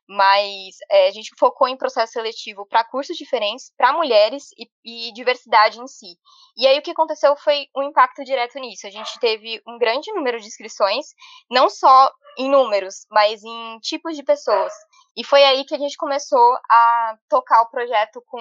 Mas é, a gente focou em processo seletivo para cursos diferentes, para mulheres e, e, diversidade em si. E aí o que aconteceu foi um impacto direto nisso. A gente teve um grande número de inscrições, não só em números, mas em tipos de pessoas. E foi aí que a gente começou a tocar o projeto com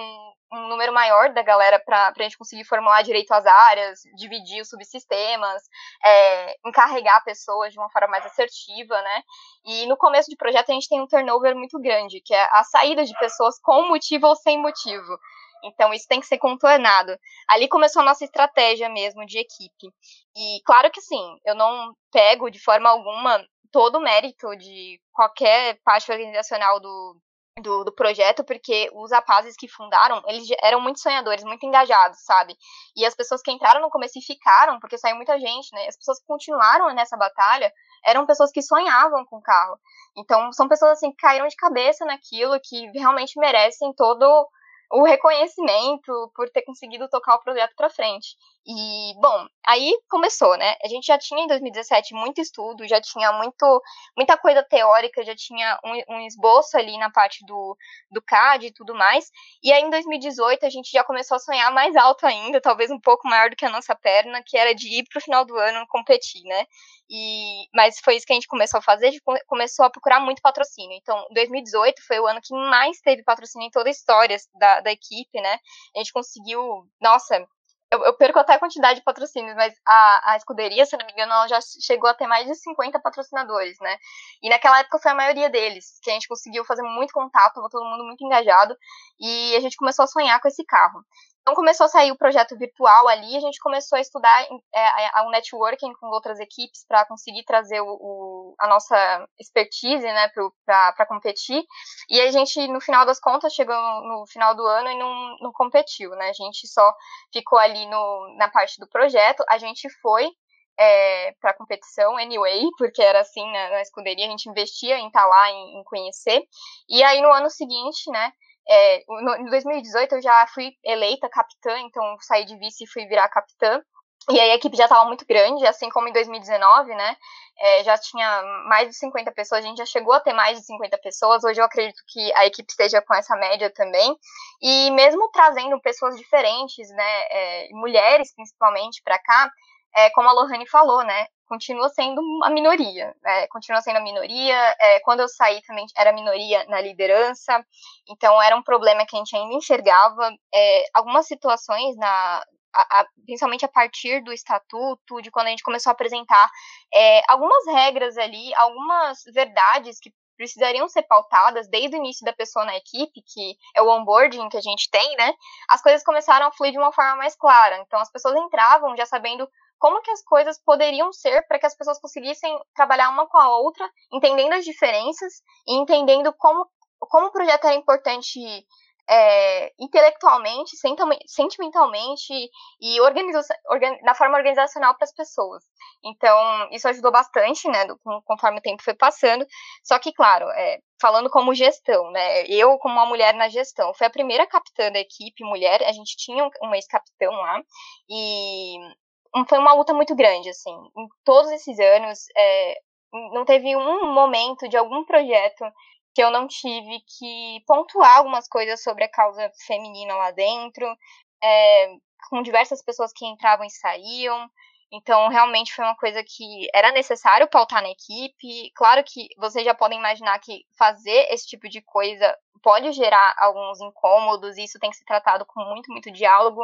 um número maior da galera para a gente conseguir formular direito às áreas, dividir os subsistemas, é, encarregar pessoas de uma forma mais assertiva, né? E no começo de projeto a gente tem um turnover muito grande, que é a saída de pessoas com motivo ou sem motivo. Então isso tem que ser contornado. Ali começou a nossa estratégia mesmo de equipe. E claro que sim, eu não pego de forma alguma todo o mérito de qualquer parte organizacional do, do, do, projeto, porque os rapazes que fundaram, eles eram muito sonhadores, muito engajados, sabe? E as pessoas que entraram no começo e ficaram, porque saiu muita gente, né? As pessoas que continuaram nessa batalha eram pessoas que sonhavam com o carro. Então, são pessoas, assim, que caíram de cabeça naquilo, que realmente merecem todo o reconhecimento por ter conseguido tocar o projeto para frente. E, bom, aí começou, né? A gente já tinha em 2017 muito estudo, já tinha muito, muita coisa teórica, já tinha um, um esboço ali na parte do, do CAD e tudo mais. E aí em 2018 a gente já começou a sonhar mais alto ainda, talvez um pouco maior do que a nossa perna, que era de ir para o final do ano competir, né? E, mas foi isso que a gente começou a fazer, a gente começou a procurar muito patrocínio. Então, 2018 foi o ano que mais teve patrocínio em toda a história da, da equipe, né? A gente conseguiu, nossa, eu, eu, perco até a quantidade de patrocínios, mas a, a escuderia, se não me engano, ela já chegou a ter mais de 50 patrocinadores, né? E naquela época foi a maioria deles, que a gente conseguiu fazer muito contato, todo mundo muito engajado, e a gente começou a sonhar com esse carro. Então começou a sair o projeto virtual ali, a gente começou a estudar é, o networking com outras equipes para conseguir trazer o, o, a nossa expertise né, para competir. E a gente, no final das contas, chegou no, final do ano e não, não competiu. Né? A gente só ficou ali no, na parte do projeto, a gente foi é, para competição anyway, porque era assim na, na, escuderia, a gente investia em estar tá lá, em, em conhecer. E aí no ano seguinte, né, é, no, em 2018 eu já fui eleita capitã, então saí de vice e fui virar capitã. E aí a equipe já estava muito grande, assim como em 2019, né? É, já tinha mais de 50 pessoas, a gente já chegou a ter mais de 50 pessoas. Hoje eu acredito que a equipe esteja com essa média também. E mesmo trazendo pessoas diferentes, né? É, mulheres principalmente para cá, é, como a Lohane falou, né? Continua sendo uma minoria, né? Continua sendo a minoria. É, quando eu saí também era minoria na liderança, então era um problema que a gente ainda enxergava. É, algumas situações na, a, a, principalmente a partir do estatuto, de quando a gente começou a apresentar é, algumas regras ali, algumas verdades que precisariam ser pautadas desde o início da pessoa na equipe, que é o onboarding que a gente tem, né? As coisas começaram a fluir de uma forma mais clara. Então as pessoas entravam já sabendo como que as coisas poderiam ser para que as pessoas conseguissem trabalhar uma com a outra, entendendo as diferenças e entendendo como, como o projeto era importante é, intelectualmente, sentimentalmente e organiza organ na forma organizacional para as pessoas. Então, isso ajudou bastante, né, do, conforme o tempo foi passando. Só que, claro, é, falando como gestão, né, eu como uma mulher na gestão, fui a primeira capitã da equipe mulher, a gente tinha um, um ex-capitão lá, e foi uma luta muito grande, assim. Em todos esses anos, é, não teve um momento de algum projeto que eu não tive que pontuar algumas coisas sobre a causa feminina lá dentro, é, com diversas pessoas que entravam e saíam. Então, realmente foi uma coisa que era necessário pautar na equipe. Claro que vocês já podem imaginar que fazer esse tipo de coisa pode gerar alguns incômodos, e isso tem que ser tratado com muito, muito diálogo.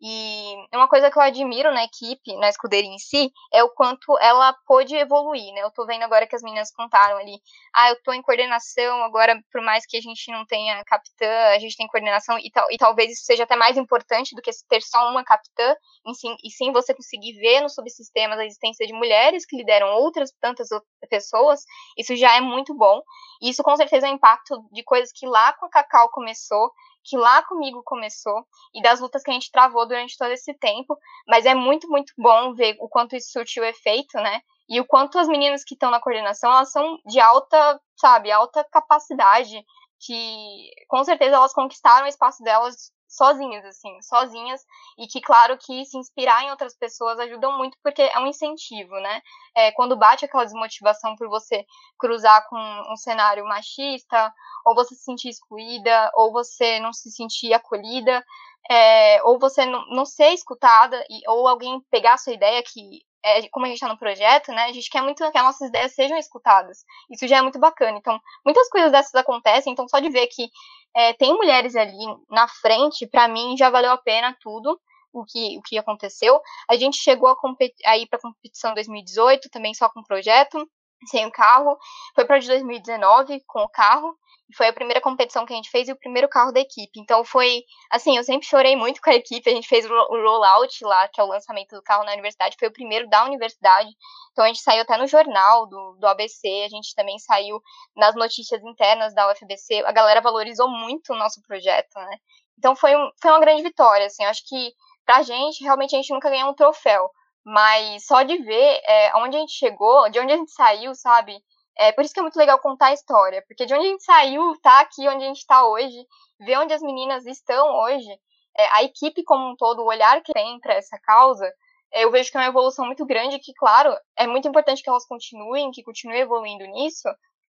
E uma coisa que eu admiro na equipe, na escuderia em si, é o quanto ela pôde evoluir, né? Eu tô vendo agora que as meninas contaram ali, ah, eu tô em coordenação, agora, por mais que a gente não tenha capitã, a gente tem coordenação, e, tal, e talvez isso seja até mais importante do que ter só uma capitã, e sim, e sim você conseguir ver nos subsistemas a existência de mulheres que lideram outras tantas pessoas, isso já é muito bom. E isso com certeza é um impacto de coisas que lá com a Cacau começou, que lá comigo começou e das lutas que a gente travou durante todo esse tempo, mas é muito, muito bom ver o quanto isso surtiu efeito, né? E o quanto as meninas que estão na coordenação, elas são de alta sabe, alta capacidade, que com certeza elas conquistaram o espaço delas sozinhas, assim, sozinhas, e que, claro, que se inspirar em outras pessoas ajudam muito, porque é um incentivo, né? É, quando bate aquela desmotivação por você cruzar com um cenário machista, ou você se sentir excluída, ou você não se sentir acolhida, é, ou você não, não ser escutada, e, ou alguém pegar a sua ideia, que é, como a gente está no projeto, né, a gente quer muito que as nossas ideias sejam escutadas. Isso já é muito bacana. Então, muitas coisas dessas acontecem, então só de ver que é, tem mulheres ali na frente, para mim já valeu a pena tudo o que, o que aconteceu. A gente chegou a, a para a competição em 2018, também só com projeto sem o carro. Foi para de 2019 com o carro. Foi a primeira competição que a gente fez e o primeiro carro da equipe. Então foi, assim, eu sempre chorei muito com a equipe. A gente fez o rollout lá, que é o lançamento do carro na universidade. Foi o primeiro da universidade. Então a gente saiu até no jornal do, do ABC. A gente também saiu nas notícias internas da UFBC. A galera valorizou muito o nosso projeto, né? Então foi, um, foi uma grande vitória, assim. Eu acho que pra gente, realmente a gente nunca ganhou um troféu. Mas só de ver é, onde a gente chegou, de onde a gente saiu, sabe? É por isso que é muito legal contar a história, porque de onde a gente saiu, tá aqui onde a gente está hoje, ver onde as meninas estão hoje, é, a equipe como um todo, o olhar que tem para essa causa, é, eu vejo que é uma evolução muito grande, que, claro, é muito importante que elas continuem, que continuem evoluindo nisso,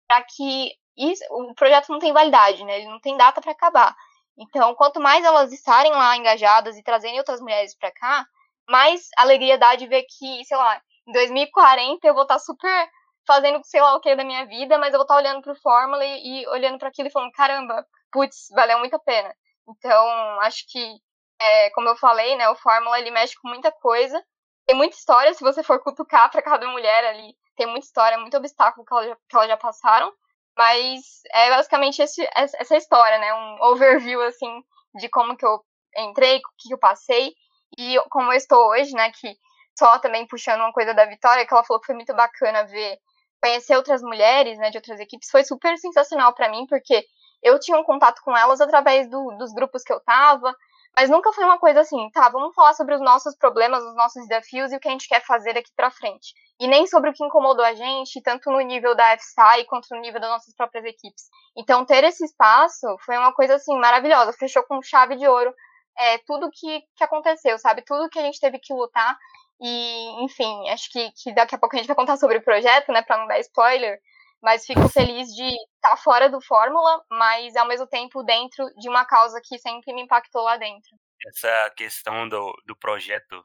para que isso, o projeto não tem validade, né? Ele não tem data para acabar. Então, quanto mais elas estarem lá engajadas e trazerem outras mulheres para cá, mais alegria dá de ver que, sei lá, em 2040 eu vou estar tá super fazendo sei lá o que da minha vida, mas eu vou estar tá olhando pro Fórmula e, olhando para aquilo e falando, caramba, putz, valeu muito a pena. Então, acho que, é, como eu falei, né, o Fórmula ele mexe com muita coisa. Tem muita história, se você for cutucar para cada mulher ali, tem muita história, muito obstáculo que elas já, que já passaram. Mas é basicamente esse, essa história, né? Um overview, assim, de como que eu entrei, o que eu passei e como eu estou hoje, né? Que só também puxando uma coisa da Vitória, que ela falou que foi muito bacana ver conhecer outras mulheres, né, de outras equipes, foi super sensacional para mim, porque eu tinha um contato com elas através do, dos grupos que eu tava, mas nunca foi uma coisa assim, tá, vamos falar sobre os nossos problemas, os nossos desafios e o que a gente quer fazer daqui para frente. E nem sobre o que incomodou a gente, tanto no nível da FSI quanto no nível das nossas próprias equipes. Então, ter esse espaço foi uma coisa assim maravilhosa, fechou com chave de ouro é, tudo que, que aconteceu, sabe? Tudo que a gente teve que lutar e, enfim, acho que, que daqui a pouco a gente vai contar sobre o projeto, né, para não dar spoiler. Mas fico feliz de estar tá fora do Fórmula, mas ao mesmo tempo dentro de uma causa que sempre me impactou lá dentro. Essa questão do, do projeto,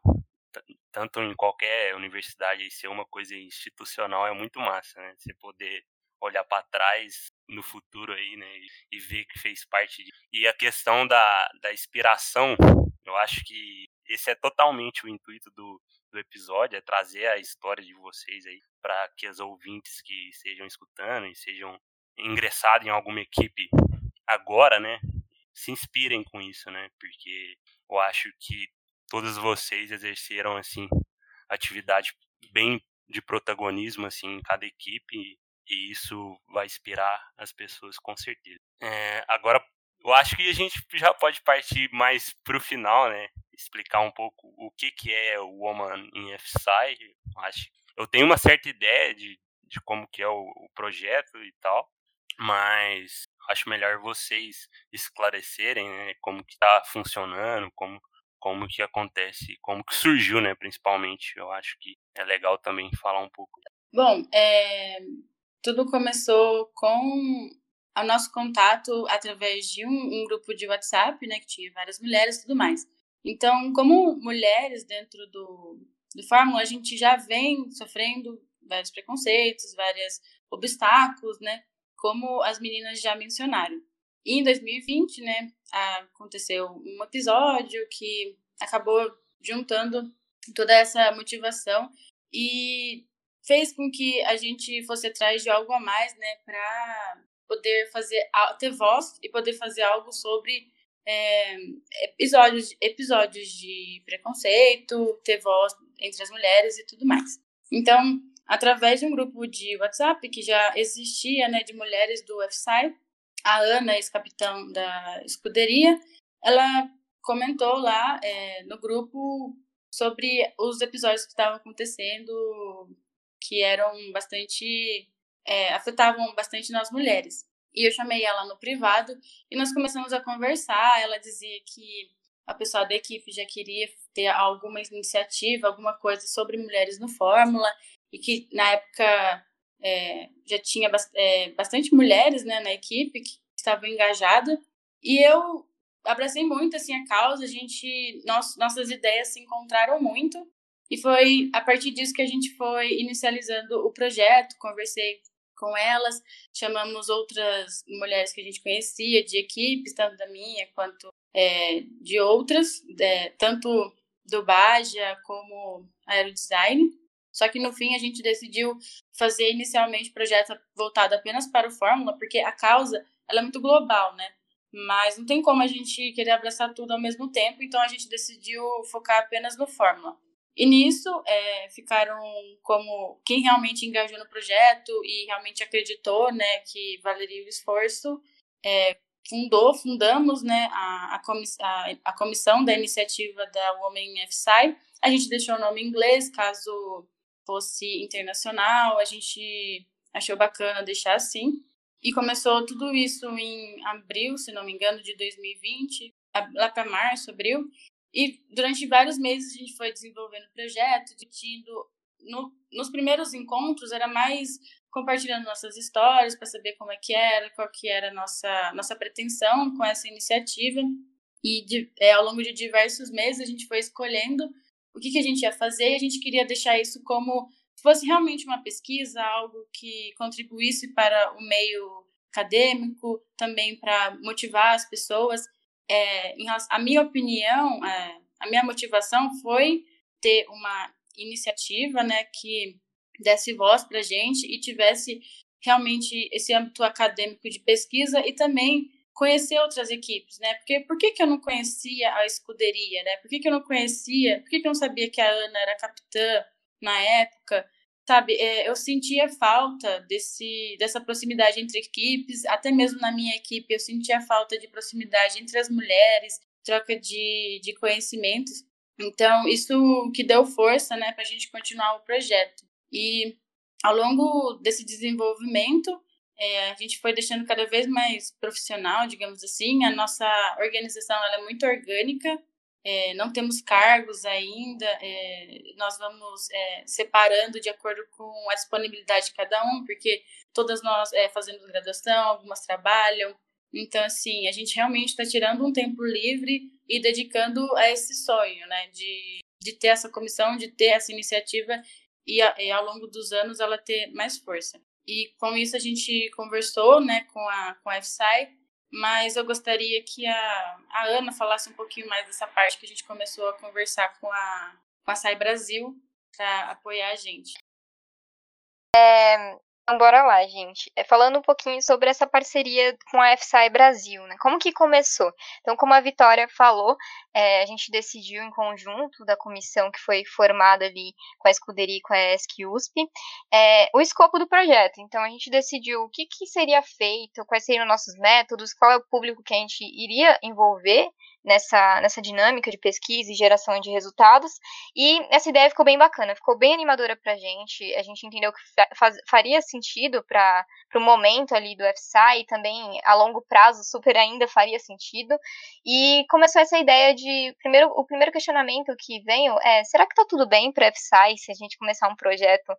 tanto em qualquer universidade, ser uma coisa institucional é muito massa, né? Você poder olhar para trás no futuro aí, né? E, ver que fez parte. De... E a questão da, da inspiração, eu acho que esse é totalmente o intuito do, do episódio, é trazer a história de vocês aí para que os ouvintes que estejam escutando e sejam ingressados em alguma equipe agora, né, se inspirem com isso, né? Porque eu acho que todos vocês exerceram assim atividade bem de protagonismo assim em cada equipe e isso vai inspirar as pessoas com certeza. É, agora eu acho que a gente já pode partir mais pro final, né? Explicar um pouco o que, que é o Woman in FSI. Acho, eu tenho uma certa ideia de, de como que é o, o projeto e tal, mas acho melhor vocês esclarecerem né, como que está funcionando, como, como que acontece, como que surgiu, né, principalmente. Eu acho que é legal também falar um pouco. Bom, é, tudo começou com o nosso contato através de um, um, grupo de WhatsApp, né, que tinha várias mulheres e tudo mais. Então, como mulheres dentro do, do Fórmula, a gente já vem sofrendo vários preconceitos, vários obstáculos, né, como as meninas já mencionaram. E em 2020, né, aconteceu um episódio que acabou juntando toda essa motivação e fez com que a gente fosse atrás de algo a mais, né, para poder fazer ter voz e poder fazer algo sobre é, episódios episódios de preconceito, ter voz entre as mulheres e tudo mais. Então, através de um grupo de WhatsApp que já existia, né, de mulheres do UFSI, a Ana, ex-capitão da escuderia, ela comentou lá é, no grupo sobre os episódios que estavam acontecendo que eram bastante é, afetavam bastante nós mulheres. E eu chamei ela no privado e nós começamos a conversar. Ela dizia que a pessoa da equipe já queria ter alguma iniciativa, alguma coisa sobre mulheres no Fórmula, e que na época é, já tinha é, bastante mulheres né, na equipe que estavam engajadas. E eu abracei muito assim a causa, a gente, nossas ideias se encontraram muito. E foi a partir disso que a gente foi inicializando o projeto, conversei com elas, chamamos outras mulheres que a gente conhecia, de equipes, tanto da minha quanto é, de outras, é, tanto do Baja como Aerodesign. Só que no fim a gente decidiu fazer inicialmente o projeto voltado apenas para o Fórmula, porque a causa ela é muito global, né? Mas não tem como a gente querer abraçar tudo ao mesmo tempo, então a gente decidiu focar apenas no Fórmula. E nisso é, ficaram como quem realmente engajou no projeto e realmente acreditou, né, que valeria o esforço, é, fundou, fundamos, né, a, a, comiss a, a, comissão da iniciativa da Women FSI. A gente deixou o nome em inglês, caso fosse internacional, a gente achou bacana deixar assim. E começou tudo isso em abril, se não me engano, de 2020, lá para março, abril. E durante vários meses a gente foi desenvolvendo o projeto, discutindo. No, nos primeiros encontros era mais compartilhando nossas histórias para saber como é que era, qual que era a nossa, nossa pretensão com essa iniciativa. E de, é, ao longo de diversos meses a gente foi escolhendo o que, que a gente ia fazer e a gente queria deixar isso como se fosse realmente uma pesquisa, algo que contribuísse para o meio acadêmico, também para motivar as pessoas é, em, a minha opinião, é, a minha motivação foi ter uma iniciativa, né, que desse voz para gente e tivesse realmente esse âmbito acadêmico de pesquisa e também conhecer outras equipes, né? Porque por que, que eu não conhecia a escuderia, né? Por que, que eu não conhecia, por que, que eu não sabia que a Ana era capitã na época? Sabe, é, eu sentia falta desse, dessa proximidade entre equipes, até mesmo na minha equipe eu sentia falta de proximidade entre as mulheres, troca de, de conhecimentos. Então, isso que deu força né, para a gente continuar o projeto. E ao longo desse desenvolvimento, é, a gente foi deixando cada vez mais profissional, digamos assim. A nossa organização ela é muito orgânica, é, não temos cargos ainda, é, nós vamos é, separando de acordo com a disponibilidade de cada um, porque todas nós é, fazemos graduação, algumas trabalham, então, assim, a gente realmente está tirando um tempo livre e dedicando a esse sonho, né, de, de ter essa comissão, de ter essa iniciativa e, a, e ao longo dos anos ela ter mais força. E com isso a gente conversou, né, com a, com a FSI, mas eu gostaria que a, a Ana falasse um pouquinho mais dessa parte que a gente começou a conversar com a, com a SAI Brasil para apoiar a gente. É, então, bora lá, gente. É, falando um pouquinho sobre essa parceria com a FSI Brasil, né? Como que começou? Então, como a Vitória falou, é, a gente decidiu em conjunto da comissão que foi formada ali com a escuderia e com a ESC USP, é, o escopo do projeto. Então, a gente decidiu o que, que seria feito, quais seriam nossos métodos, qual é o público que a gente iria envolver nessa, nessa dinâmica de pesquisa e geração de resultados. E essa ideia ficou bem bacana, ficou bem animadora para a gente. A gente entendeu que faz, faria sentido para o momento ali do FSI e também a longo prazo super ainda faria sentido. E começou essa ideia de. Primeiro, o primeiro questionamento que veio é: será que está tudo bem para o FSI se a gente começar um projeto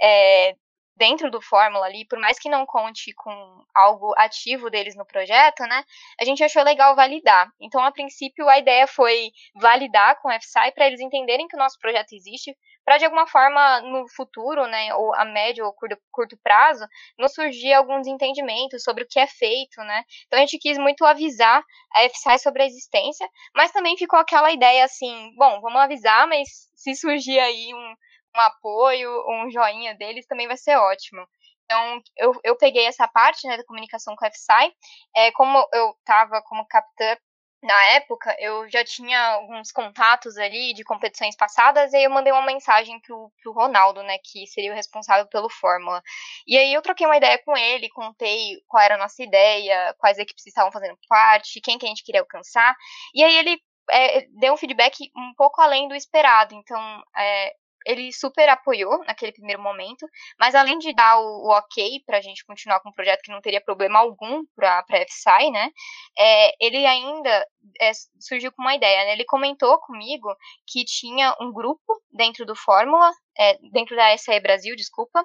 é, dentro do Fórmula ali, por mais que não conte com algo ativo deles no projeto, né, a gente achou legal validar. Então, a princípio, a ideia foi validar com o FSI para eles entenderem que o nosso projeto existe, para de alguma forma no futuro, né, ou a médio ou curto, curto prazo, nos surgir alguns entendimentos sobre o que é feito, né. Então, a gente quis muito avisar a FSI sobre a existência, mas também ficou aquela ideia assim, bom, vamos avisar, mas se surgir aí um um apoio, um joinha deles também vai ser ótimo. Então, eu, eu peguei essa parte né, da comunicação com a FSI. É, como eu estava como capitã na época, eu já tinha alguns contatos ali de competições passadas, e aí eu mandei uma mensagem pro, pro Ronaldo, né, que seria o responsável pelo Fórmula. E aí eu troquei uma ideia com ele, contei qual era a nossa ideia, quais equipes estavam fazendo parte, quem que a gente queria alcançar, e aí ele é, deu um feedback um pouco além do esperado. Então, é, ele super apoiou naquele primeiro momento, mas além de dar o, o ok para a gente continuar com o projeto que não teria problema algum para a FSI, né, é, ele ainda é, surgiu com uma ideia, né, ele comentou comigo que tinha um grupo dentro do Fórmula, é, dentro da SAE Brasil, desculpa,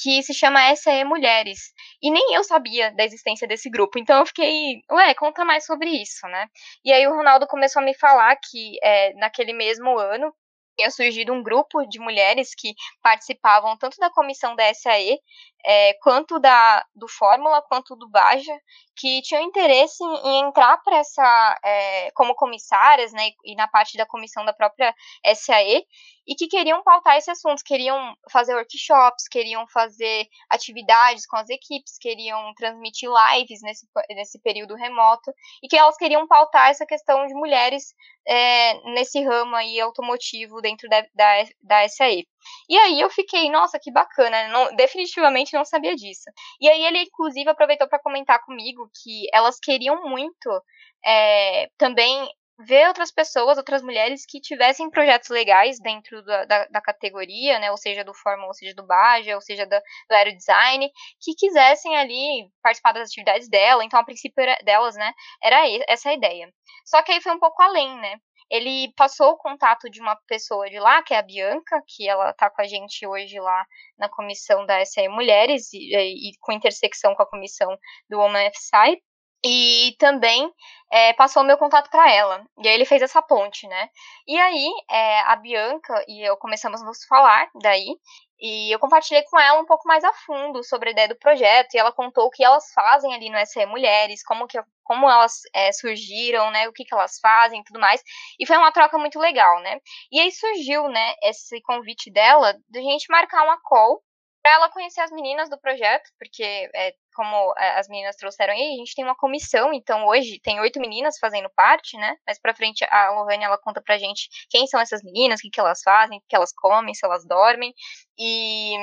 que se chama SAE Mulheres, e nem eu sabia da existência desse grupo, então eu fiquei, ué, conta mais sobre isso, né, e aí o Ronaldo começou a me falar que é, naquele mesmo ano, tinha surgido um grupo de mulheres que participavam tanto da comissão da SAE, é, quanto da, do Fórmula, quanto do Baja, que tinham interesse em, em entrar para essa, é, como comissárias, né, e na parte da comissão da própria SAE, e que queriam pautar esses assuntos, queriam fazer workshops, queriam fazer atividades com as equipes, queriam transmitir lives nesse, nesse período remoto, e que elas queriam pautar essa questão de mulheres é, nesse ramo aí automotivo dentro da, da, da SAE. E aí eu fiquei, nossa, que bacana, não, definitivamente não sabia disso. E aí ele, inclusive, aproveitou para comentar comigo que elas queriam muito é, também ver outras pessoas, outras mulheres que tivessem projetos legais dentro da, da, da, categoria, né, ou seja, do Fórmula, ou seja, do Baja, ou seja, do, do Aerodesign, que quisessem ali participar das atividades dela, então a princípio era, delas, né, era essa a ideia. Só que aí foi um pouco além, né, ele passou o contato de uma pessoa de lá, que é a Bianca, que ela está com a gente hoje lá na comissão da SAE Mulheres e, e com intersecção com a comissão do Woman FSI. E também é, passou o meu contato para ela. E aí ele fez essa ponte, né? E aí é, a Bianca e eu começamos a nos falar daí. E eu compartilhei com ela um pouco mais a fundo sobre a ideia do projeto. E ela contou o que elas fazem ali no SE Mulheres, como, que, como elas é, surgiram, né? O que, que elas fazem e tudo mais. E foi uma troca muito legal, né? E aí surgiu, né, esse convite dela de a gente marcar uma call para ela conhecer as meninas do projeto, porque é, como é, as meninas trouxeram aí, a gente tem uma comissão, então hoje tem oito meninas fazendo parte, né? Mas pra frente a Lohane, ela conta pra gente quem são essas meninas, o que, que elas fazem, o que elas comem, se elas dormem. E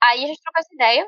aí a gente trocou essa ideia,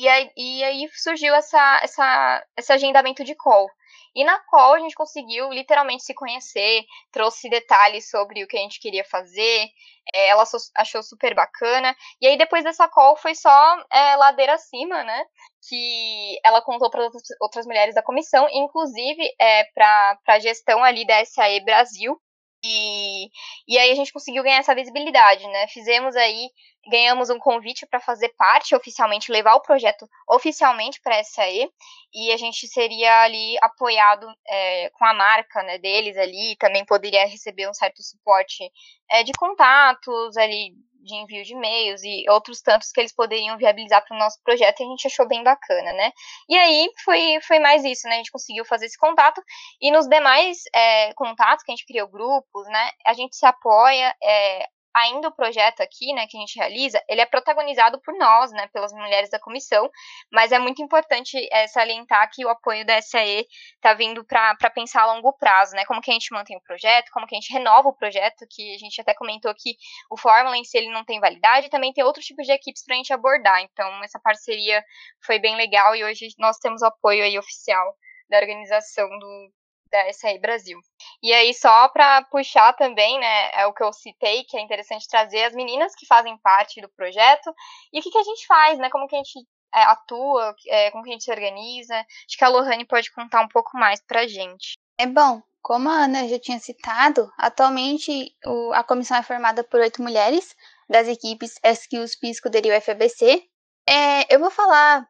e aí, e aí surgiu essa, essa, esse agendamento de call. E na call a gente conseguiu literalmente se conhecer, trouxe detalhes sobre o que a gente queria fazer, é, ela achou super bacana. E aí depois dessa call foi só é, ladeira acima, né? Que ela contou para outras mulheres da comissão, inclusive é, para a gestão ali da SAE Brasil, e, e aí a gente conseguiu ganhar essa visibilidade, né? Fizemos aí, ganhamos um convite para fazer parte oficialmente, levar o projeto oficialmente para a SAE, e a gente seria ali apoiado é, com a marca né, deles ali, também poderia receber um certo suporte é, de contatos ali, de envio de e-mails e outros tantos que eles poderiam viabilizar para o nosso projeto e a gente achou bem bacana, né? E aí foi, foi mais isso, né? A gente conseguiu fazer esse contato e nos demais é, contatos que a gente criou grupos, né? A gente se apoia, é, ainda o projeto aqui, né, que a gente realiza, ele é protagonizado por nós, né, pelas mulheres da comissão, mas é muito importante é, salientar que o apoio da SAE está vindo para pensar a longo prazo, né, como que a gente mantém o projeto, como que a gente renova o projeto, que a gente até comentou que o Fórmula em si ele não tem validade, também tem outros tipos de equipes para a gente abordar, então essa parceria foi bem legal e hoje nós temos o apoio aí oficial da organização do, da SAE Brasil. E aí, só para puxar também, né, é o que eu citei, que é interessante trazer as meninas que fazem parte do projeto e o que, que a gente faz, né, como que a gente é, atua, é, como que a gente se organiza. Acho que a Lohane pode contar um pouco mais pra gente. É bom, como a Ana já tinha citado, atualmente o, a comissão é formada por oito mulheres das equipes SQs, PISCO, e FABC. É, eu vou falar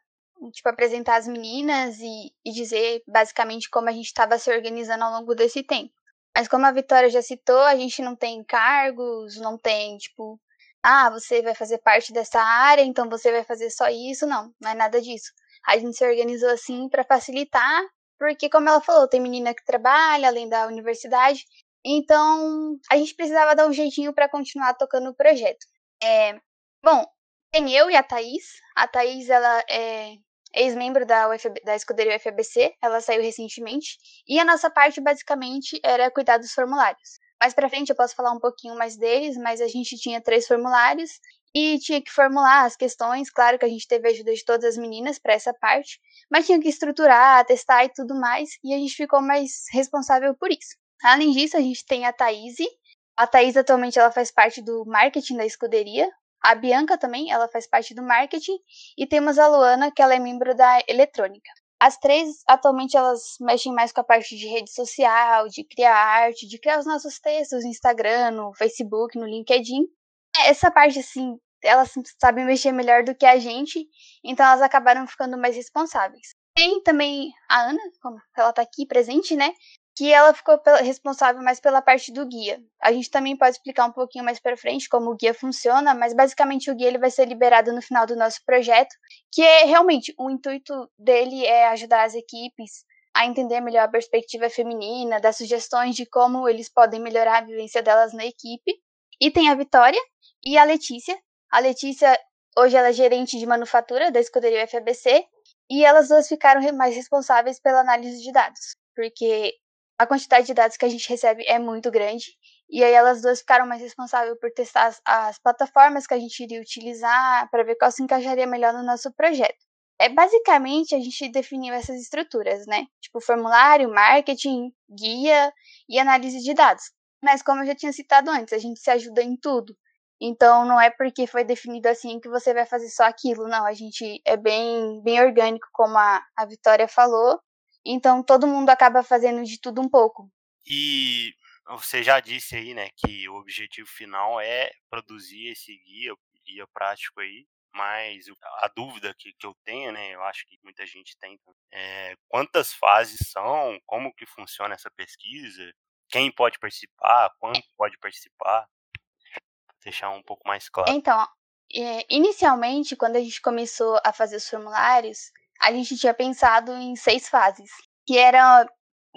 tipo, apresentar as meninas e, e dizer basicamente como a gente estava se organizando ao longo desse tempo. Mas como a Vitória já citou, a gente não tem cargos, não tem, tipo, ah, você vai fazer parte dessa área, então você vai fazer só isso. Não, não é nada disso. A gente se organizou assim para facilitar, porque, como ela falou, tem menina que trabalha além da universidade, então a gente precisava dar um jeitinho para continuar tocando o projeto. É, bom, tem eu e a Thaís. A Thaís, ela é ex-membro da, da escuderia UFABC, ela saiu recentemente, e a nossa parte basicamente era cuidar dos formulários. Mais pra frente eu posso falar um pouquinho mais deles, mas a gente tinha três formulários e tinha que formular as questões. Claro que a gente teve a ajuda de todas as meninas para essa parte, mas tinha que estruturar, testar e tudo mais, e a gente ficou mais responsável por isso. Além disso, a gente tem a Thaís, A Thaís atualmente ela faz parte do marketing da escuderia. A Bianca também, ela faz parte do marketing. E temos a Luana, que ela é membro da eletrônica. As três, atualmente, elas mexem mais com a parte de rede social, de criar arte, de criar os nossos textos no Instagram, no Facebook, no LinkedIn. Essa parte, assim, elas sabem mexer melhor do que a gente, então elas acabaram ficando mais responsáveis. Tem também a Ana, como ela tá aqui presente, né? Que ela ficou responsável mais pela parte do guia. A gente também pode explicar um pouquinho mais para frente como o guia funciona, mas basicamente o guia ele vai ser liberado no final do nosso projeto, que é realmente o intuito dele é ajudar as equipes a entender melhor a perspectiva feminina, dar sugestões de como eles podem melhorar a vivência delas na equipe. E tem a Vitória e a Letícia. A Letícia hoje ela é gerente de manufatura da escuderia FABC e elas duas ficaram mais responsáveis pela análise de dados, porque a quantidade de dados que a gente recebe é muito grande. E aí elas duas ficaram mais responsáveis por testar as, as plataformas que a gente iria utilizar para ver qual se encaixaria melhor no nosso projeto. É basicamente a gente definiu essas estruturas, né? Tipo formulário, marketing, guia e análise de dados. Mas como eu já tinha citado antes, a gente se ajuda em tudo. Então não é porque foi definido assim que você vai fazer só aquilo, não. A gente é bem, bem orgânico, como a, a Vitória falou. Então todo mundo acaba fazendo de tudo um pouco. E você já disse aí, né, que o objetivo final é produzir esse guia, guia prático aí. Mas a dúvida que, que eu tenho, né, eu acho que muita gente tem, é quantas fases são, como que funciona essa pesquisa, quem pode participar, quando pode participar deixar um pouco mais claro. Então, é, inicialmente, quando a gente começou a fazer os formulários, a gente tinha pensado em seis fases. Que eram.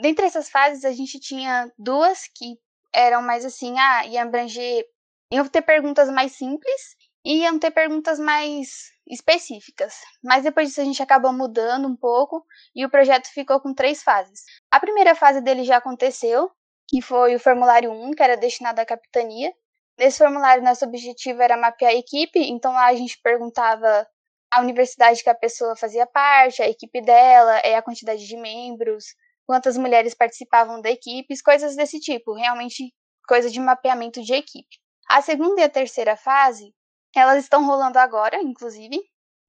Dentre essas fases, a gente tinha duas que eram mais assim, ah, ia abranger. iam ter perguntas mais simples e iam ter perguntas mais específicas. Mas depois disso a gente acabou mudando um pouco e o projeto ficou com três fases. A primeira fase dele já aconteceu, que foi o formulário 1, que era destinado à capitania, Nesse formulário, nosso objetivo era mapear a equipe, então lá a gente perguntava a universidade que a pessoa fazia parte, a equipe dela, é a quantidade de membros, quantas mulheres participavam da equipe, coisas desse tipo, realmente coisa de mapeamento de equipe. A segunda e a terceira fase, elas estão rolando agora, inclusive,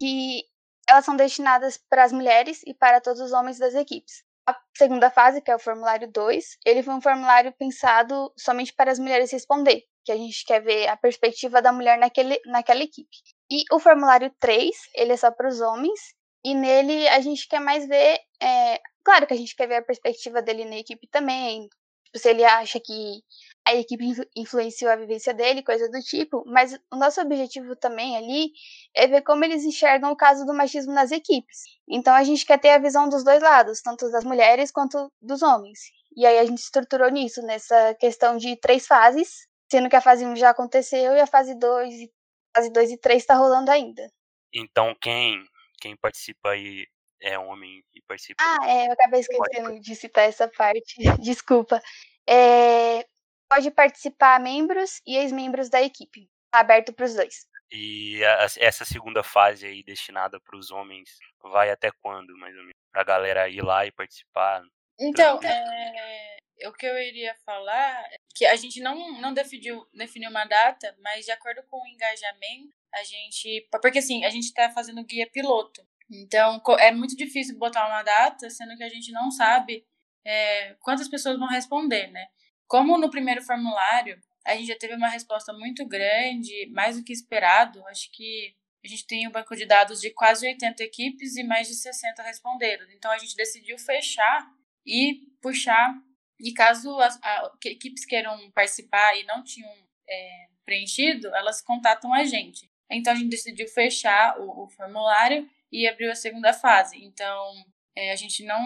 e elas são destinadas para as mulheres e para todos os homens das equipes. A segunda fase, que é o formulário 2, ele foi um formulário pensado somente para as mulheres responder que a gente quer ver a perspectiva da mulher naquele, naquela equipe. E o formulário 3, ele é só para os homens, e nele a gente quer mais ver. É, claro que a gente quer ver a perspectiva dele na equipe também, tipo, se ele acha que a equipe influenciou a vivência dele, coisa do tipo, mas o nosso objetivo também ali é ver como eles enxergam o caso do machismo nas equipes. Então a gente quer ter a visão dos dois lados, tanto das mulheres quanto dos homens. E aí a gente estruturou nisso, nessa questão de três fases, sendo que a fase 1 já aconteceu e a fase 2, fase 2 e 3 está rolando ainda. Então quem quem participa aí é homem e participa. Ah, é, eu acabei esquecendo pode... de citar essa parte. (laughs) Desculpa. É, pode participar membros e ex-membros da equipe. Tá aberto para os dois. E a, essa segunda fase aí destinada para os homens vai até quando, mais ou menos? Para a galera ir lá e participar? Então, é, o que eu iria falar é que a gente não, não definiu, definiu uma data, mas de acordo com o engajamento, a gente. Porque assim, a gente está fazendo guia piloto. Então, é muito difícil botar uma data, sendo que a gente não sabe é, quantas pessoas vão responder, né? Como no primeiro formulário, a gente já teve uma resposta muito grande, mais do que esperado. Acho que a gente tem um banco de dados de quase 80 equipes e mais de 60 responderam. Então, a gente decidiu fechar e puxar e caso as a, equipes queiram participar e não tinham é, preenchido, elas contatam a gente. Então a gente decidiu fechar o, o formulário e abriu a segunda fase. Então é, a gente não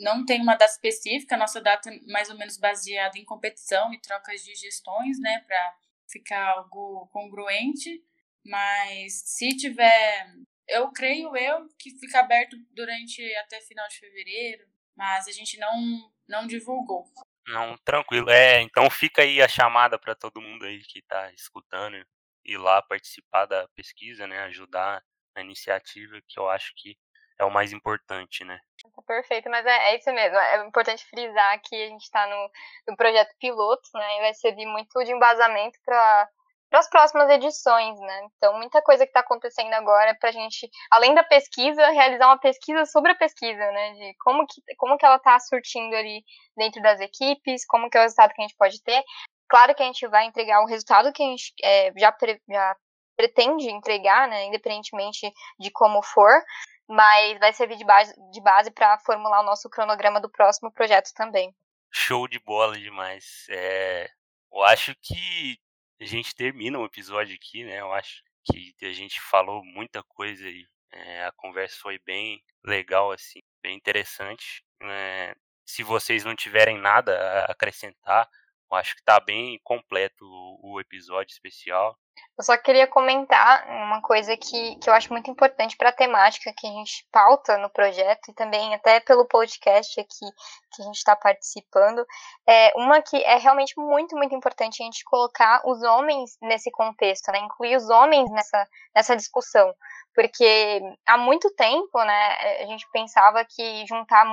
não tem uma data específica, a nossa data é mais ou menos baseada em competição e trocas de gestões, né, para ficar algo congruente. Mas se tiver, eu creio eu que fica aberto durante até final de fevereiro, mas a gente não não divulgou. Não, tranquilo. É, então fica aí a chamada para todo mundo aí que está escutando ir lá participar da pesquisa, né, ajudar na iniciativa, que eu acho que é o mais importante, né? Tá perfeito, mas é, é, isso mesmo. É importante frisar que a gente está no, no, projeto piloto, né? E vai servir muito de embasamento para para as próximas edições, né? Então, muita coisa que está acontecendo agora para a gente, além da pesquisa, realizar uma pesquisa sobre a pesquisa, né? De como que, como que ela está surtindo ali dentro das equipes, como que é o resultado que a gente pode ter. Claro que a gente vai entregar o resultado que a gente é, já, pre, já pretende entregar, né? Independentemente de como for, mas vai servir de base, de base para formular o nosso cronograma do próximo projeto também. Show de bola demais. É, eu acho que a gente termina o episódio aqui, né? Eu acho que a gente falou muita coisa e é, a conversa foi bem legal, assim, bem interessante. É, se vocês não tiverem nada a acrescentar, eu acho que está bem completo o, o episódio especial. Eu só queria comentar uma coisa que, que eu acho muito importante para a temática que a gente pauta no projeto e também até pelo podcast aqui que a gente está participando. É uma que é realmente muito, muito importante a gente colocar os homens nesse contexto, né? Incluir os homens nessa, nessa discussão porque há muito tempo, né, a gente pensava que juntar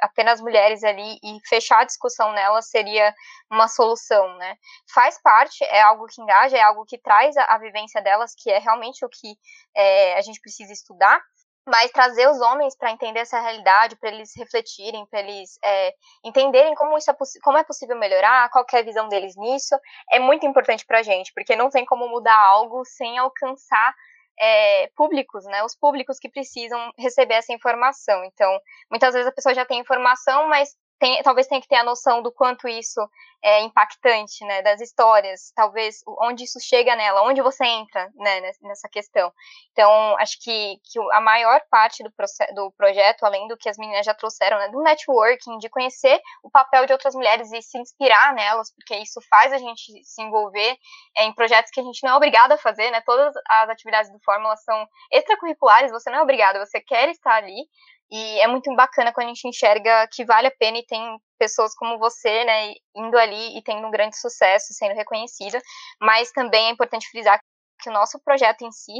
apenas mulheres ali e fechar a discussão nelas seria uma solução, né? Faz parte, é algo que engaja, é algo que traz a, a vivência delas, que é realmente o que é, a gente precisa estudar, mas trazer os homens para entender essa realidade, para eles refletirem, para eles é, entenderem como isso é, como é possível melhorar, qual é a visão deles nisso, é muito importante para a gente, porque não tem como mudar algo sem alcançar é, públicos, né? Os públicos que precisam receber essa informação. Então, muitas vezes a pessoa já tem informação, mas tem, talvez tenha que ter a noção do quanto isso é impactante, né, das histórias, talvez onde isso chega nela, onde você entra, né, nessa questão. Então, acho que, que a maior parte do, do projeto, além do que as meninas já trouxeram, né, do networking, de conhecer o papel de outras mulheres e se inspirar nelas, porque isso faz a gente se envolver em projetos que a gente não é obrigado a fazer, né, todas as atividades do Fórmula são extracurriculares, você não é obrigado, você quer estar ali, e é muito bacana quando a gente enxerga que vale a pena e tem pessoas como você, né, indo ali e tendo um grande sucesso, sendo reconhecida. Mas também é importante frisar que o nosso projeto em si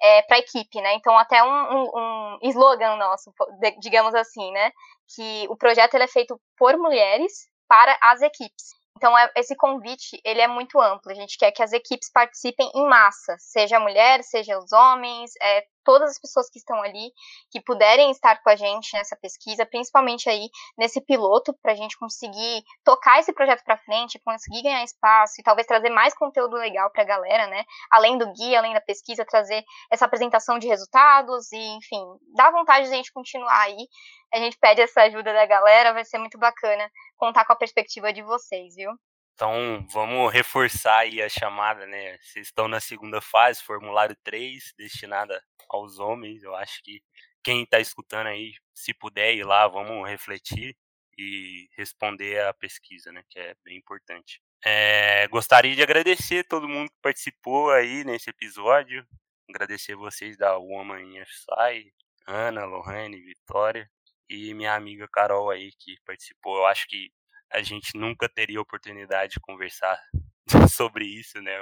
é para a equipe, né? Então, até um, um, um, slogan nosso, digamos assim, né? Que o projeto ele é feito por mulheres para as equipes. Então, é, esse convite, ele é muito amplo. A gente quer que as equipes participem em massa, seja a mulher, seja os homens, é, todas as pessoas que estão ali, que puderem estar com a gente nessa pesquisa, principalmente aí nesse piloto, para a gente conseguir tocar esse projeto para frente, conseguir ganhar espaço e talvez trazer mais conteúdo legal para a galera, né? Além do guia, além da pesquisa, trazer essa apresentação de resultados e, enfim, dá vontade de a gente continuar aí. A gente pede essa ajuda da galera, vai ser muito bacana contar com a perspectiva de vocês, viu? Então, vamos reforçar aí a chamada, né? Vocês estão na segunda fase, formulário 3, destinada aos homens. Eu acho que quem está escutando aí, se puder ir lá, vamos refletir e responder a pesquisa, né? Que é bem importante. É, gostaria de agradecer todo mundo que participou aí nesse episódio. Agradecer vocês da Woman FSI, Ana, Lohane, Vitória e minha amiga Carol aí que participou. Eu acho que a gente nunca teria oportunidade de conversar (laughs) sobre isso, né?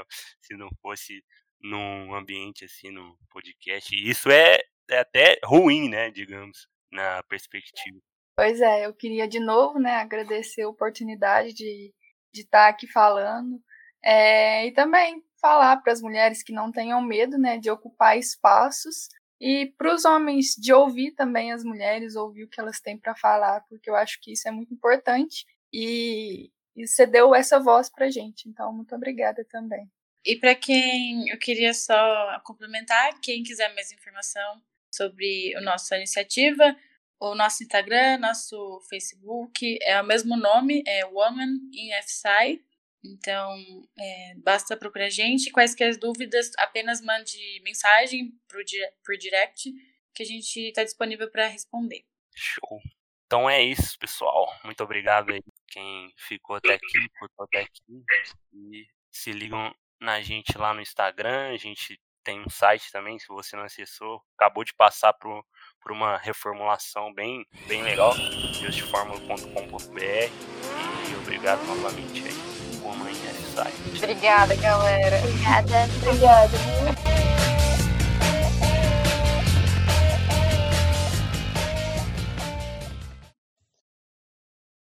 Se não fosse num ambiente assim, no podcast. E isso é, é até ruim, né? Digamos, na perspectiva. Pois é, eu queria de novo, né, agradecer a oportunidade de, de estar aqui falando. É, e também falar para as mulheres que não tenham medo, né, de ocupar espaços e para os homens de ouvir também as mulheres, ouvir o que elas têm para falar, porque eu acho que isso é muito importante e, e você deu essa voz para gente. Então, muito obrigada também. E para quem eu queria só complementar, quem quiser mais informação sobre a nossa iniciativa, o nosso Instagram, nosso Facebook é o mesmo nome, é Woman in FSI. Então, é, basta procurar a gente. Quaisquer dúvidas, apenas mande mensagem por direct que a gente está disponível para responder. Show. Então é isso, pessoal. Muito obrigado aí quem ficou até aqui, ficou até aqui. E se ligam na gente lá no Instagram. A gente tem um site também, se você não acessou. Acabou de passar por, por uma reformulação bem, bem legal, justformula.com.br. E obrigado novamente aí por manhã site. Obrigada, galera. Obrigada. Obrigada.